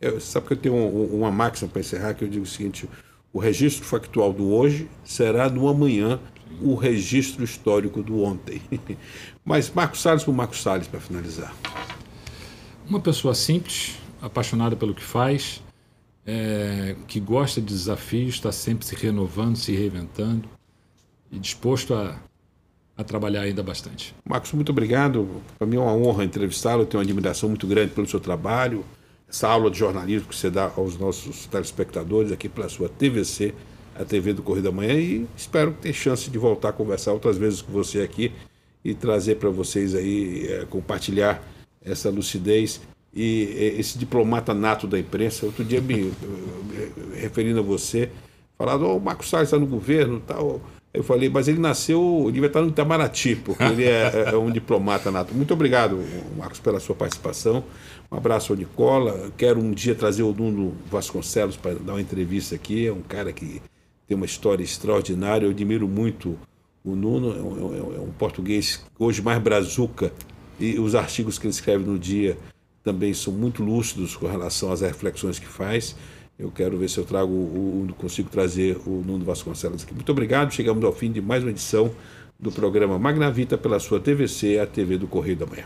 Eu, sabe que eu tenho um, uma máxima para encerrar que eu digo o seguinte: o registro factual do hoje será no amanhã Sim. o registro histórico do ontem. Mas Marcos Salles por Marcos Salles para finalizar. Uma pessoa simples, apaixonada pelo que faz, é, que gosta de desafios, está sempre se renovando, se reinventando e disposto a a trabalhar ainda bastante. Marcos, muito obrigado. Para mim é uma honra entrevistá-lo. Tenho uma admiração muito grande pelo seu trabalho, essa aula de jornalismo que você dá aos nossos telespectadores aqui pela sua TVC, a TV do Correio da Manhã, e espero ter chance de voltar a conversar outras vezes com você aqui e trazer para vocês aí, é, compartilhar essa lucidez e esse diplomata nato da imprensa. Outro dia, me, referindo a você, falando, oh, o Marcos Salles está no governo tal eu falei, mas ele nasceu, ele vai estar no Itamaraty, porque ele é, é, um diplomata nato. Muito obrigado, Marcos, pela sua participação. Um abraço ao Nicola. Quero um dia trazer o Nuno Vasconcelos para dar uma entrevista aqui. É um cara que tem uma história extraordinária. Eu admiro muito o Nuno. É um, é um português hoje mais brazuca. E os artigos que ele escreve no dia também são muito lúcidos com relação às reflexões que faz. Eu quero ver se eu trago o, consigo trazer o Nuno Vasconcelos aqui. Muito obrigado. Chegamos ao fim de mais uma edição do programa Magnavita pela sua TVC, a TV do Correio da Manhã.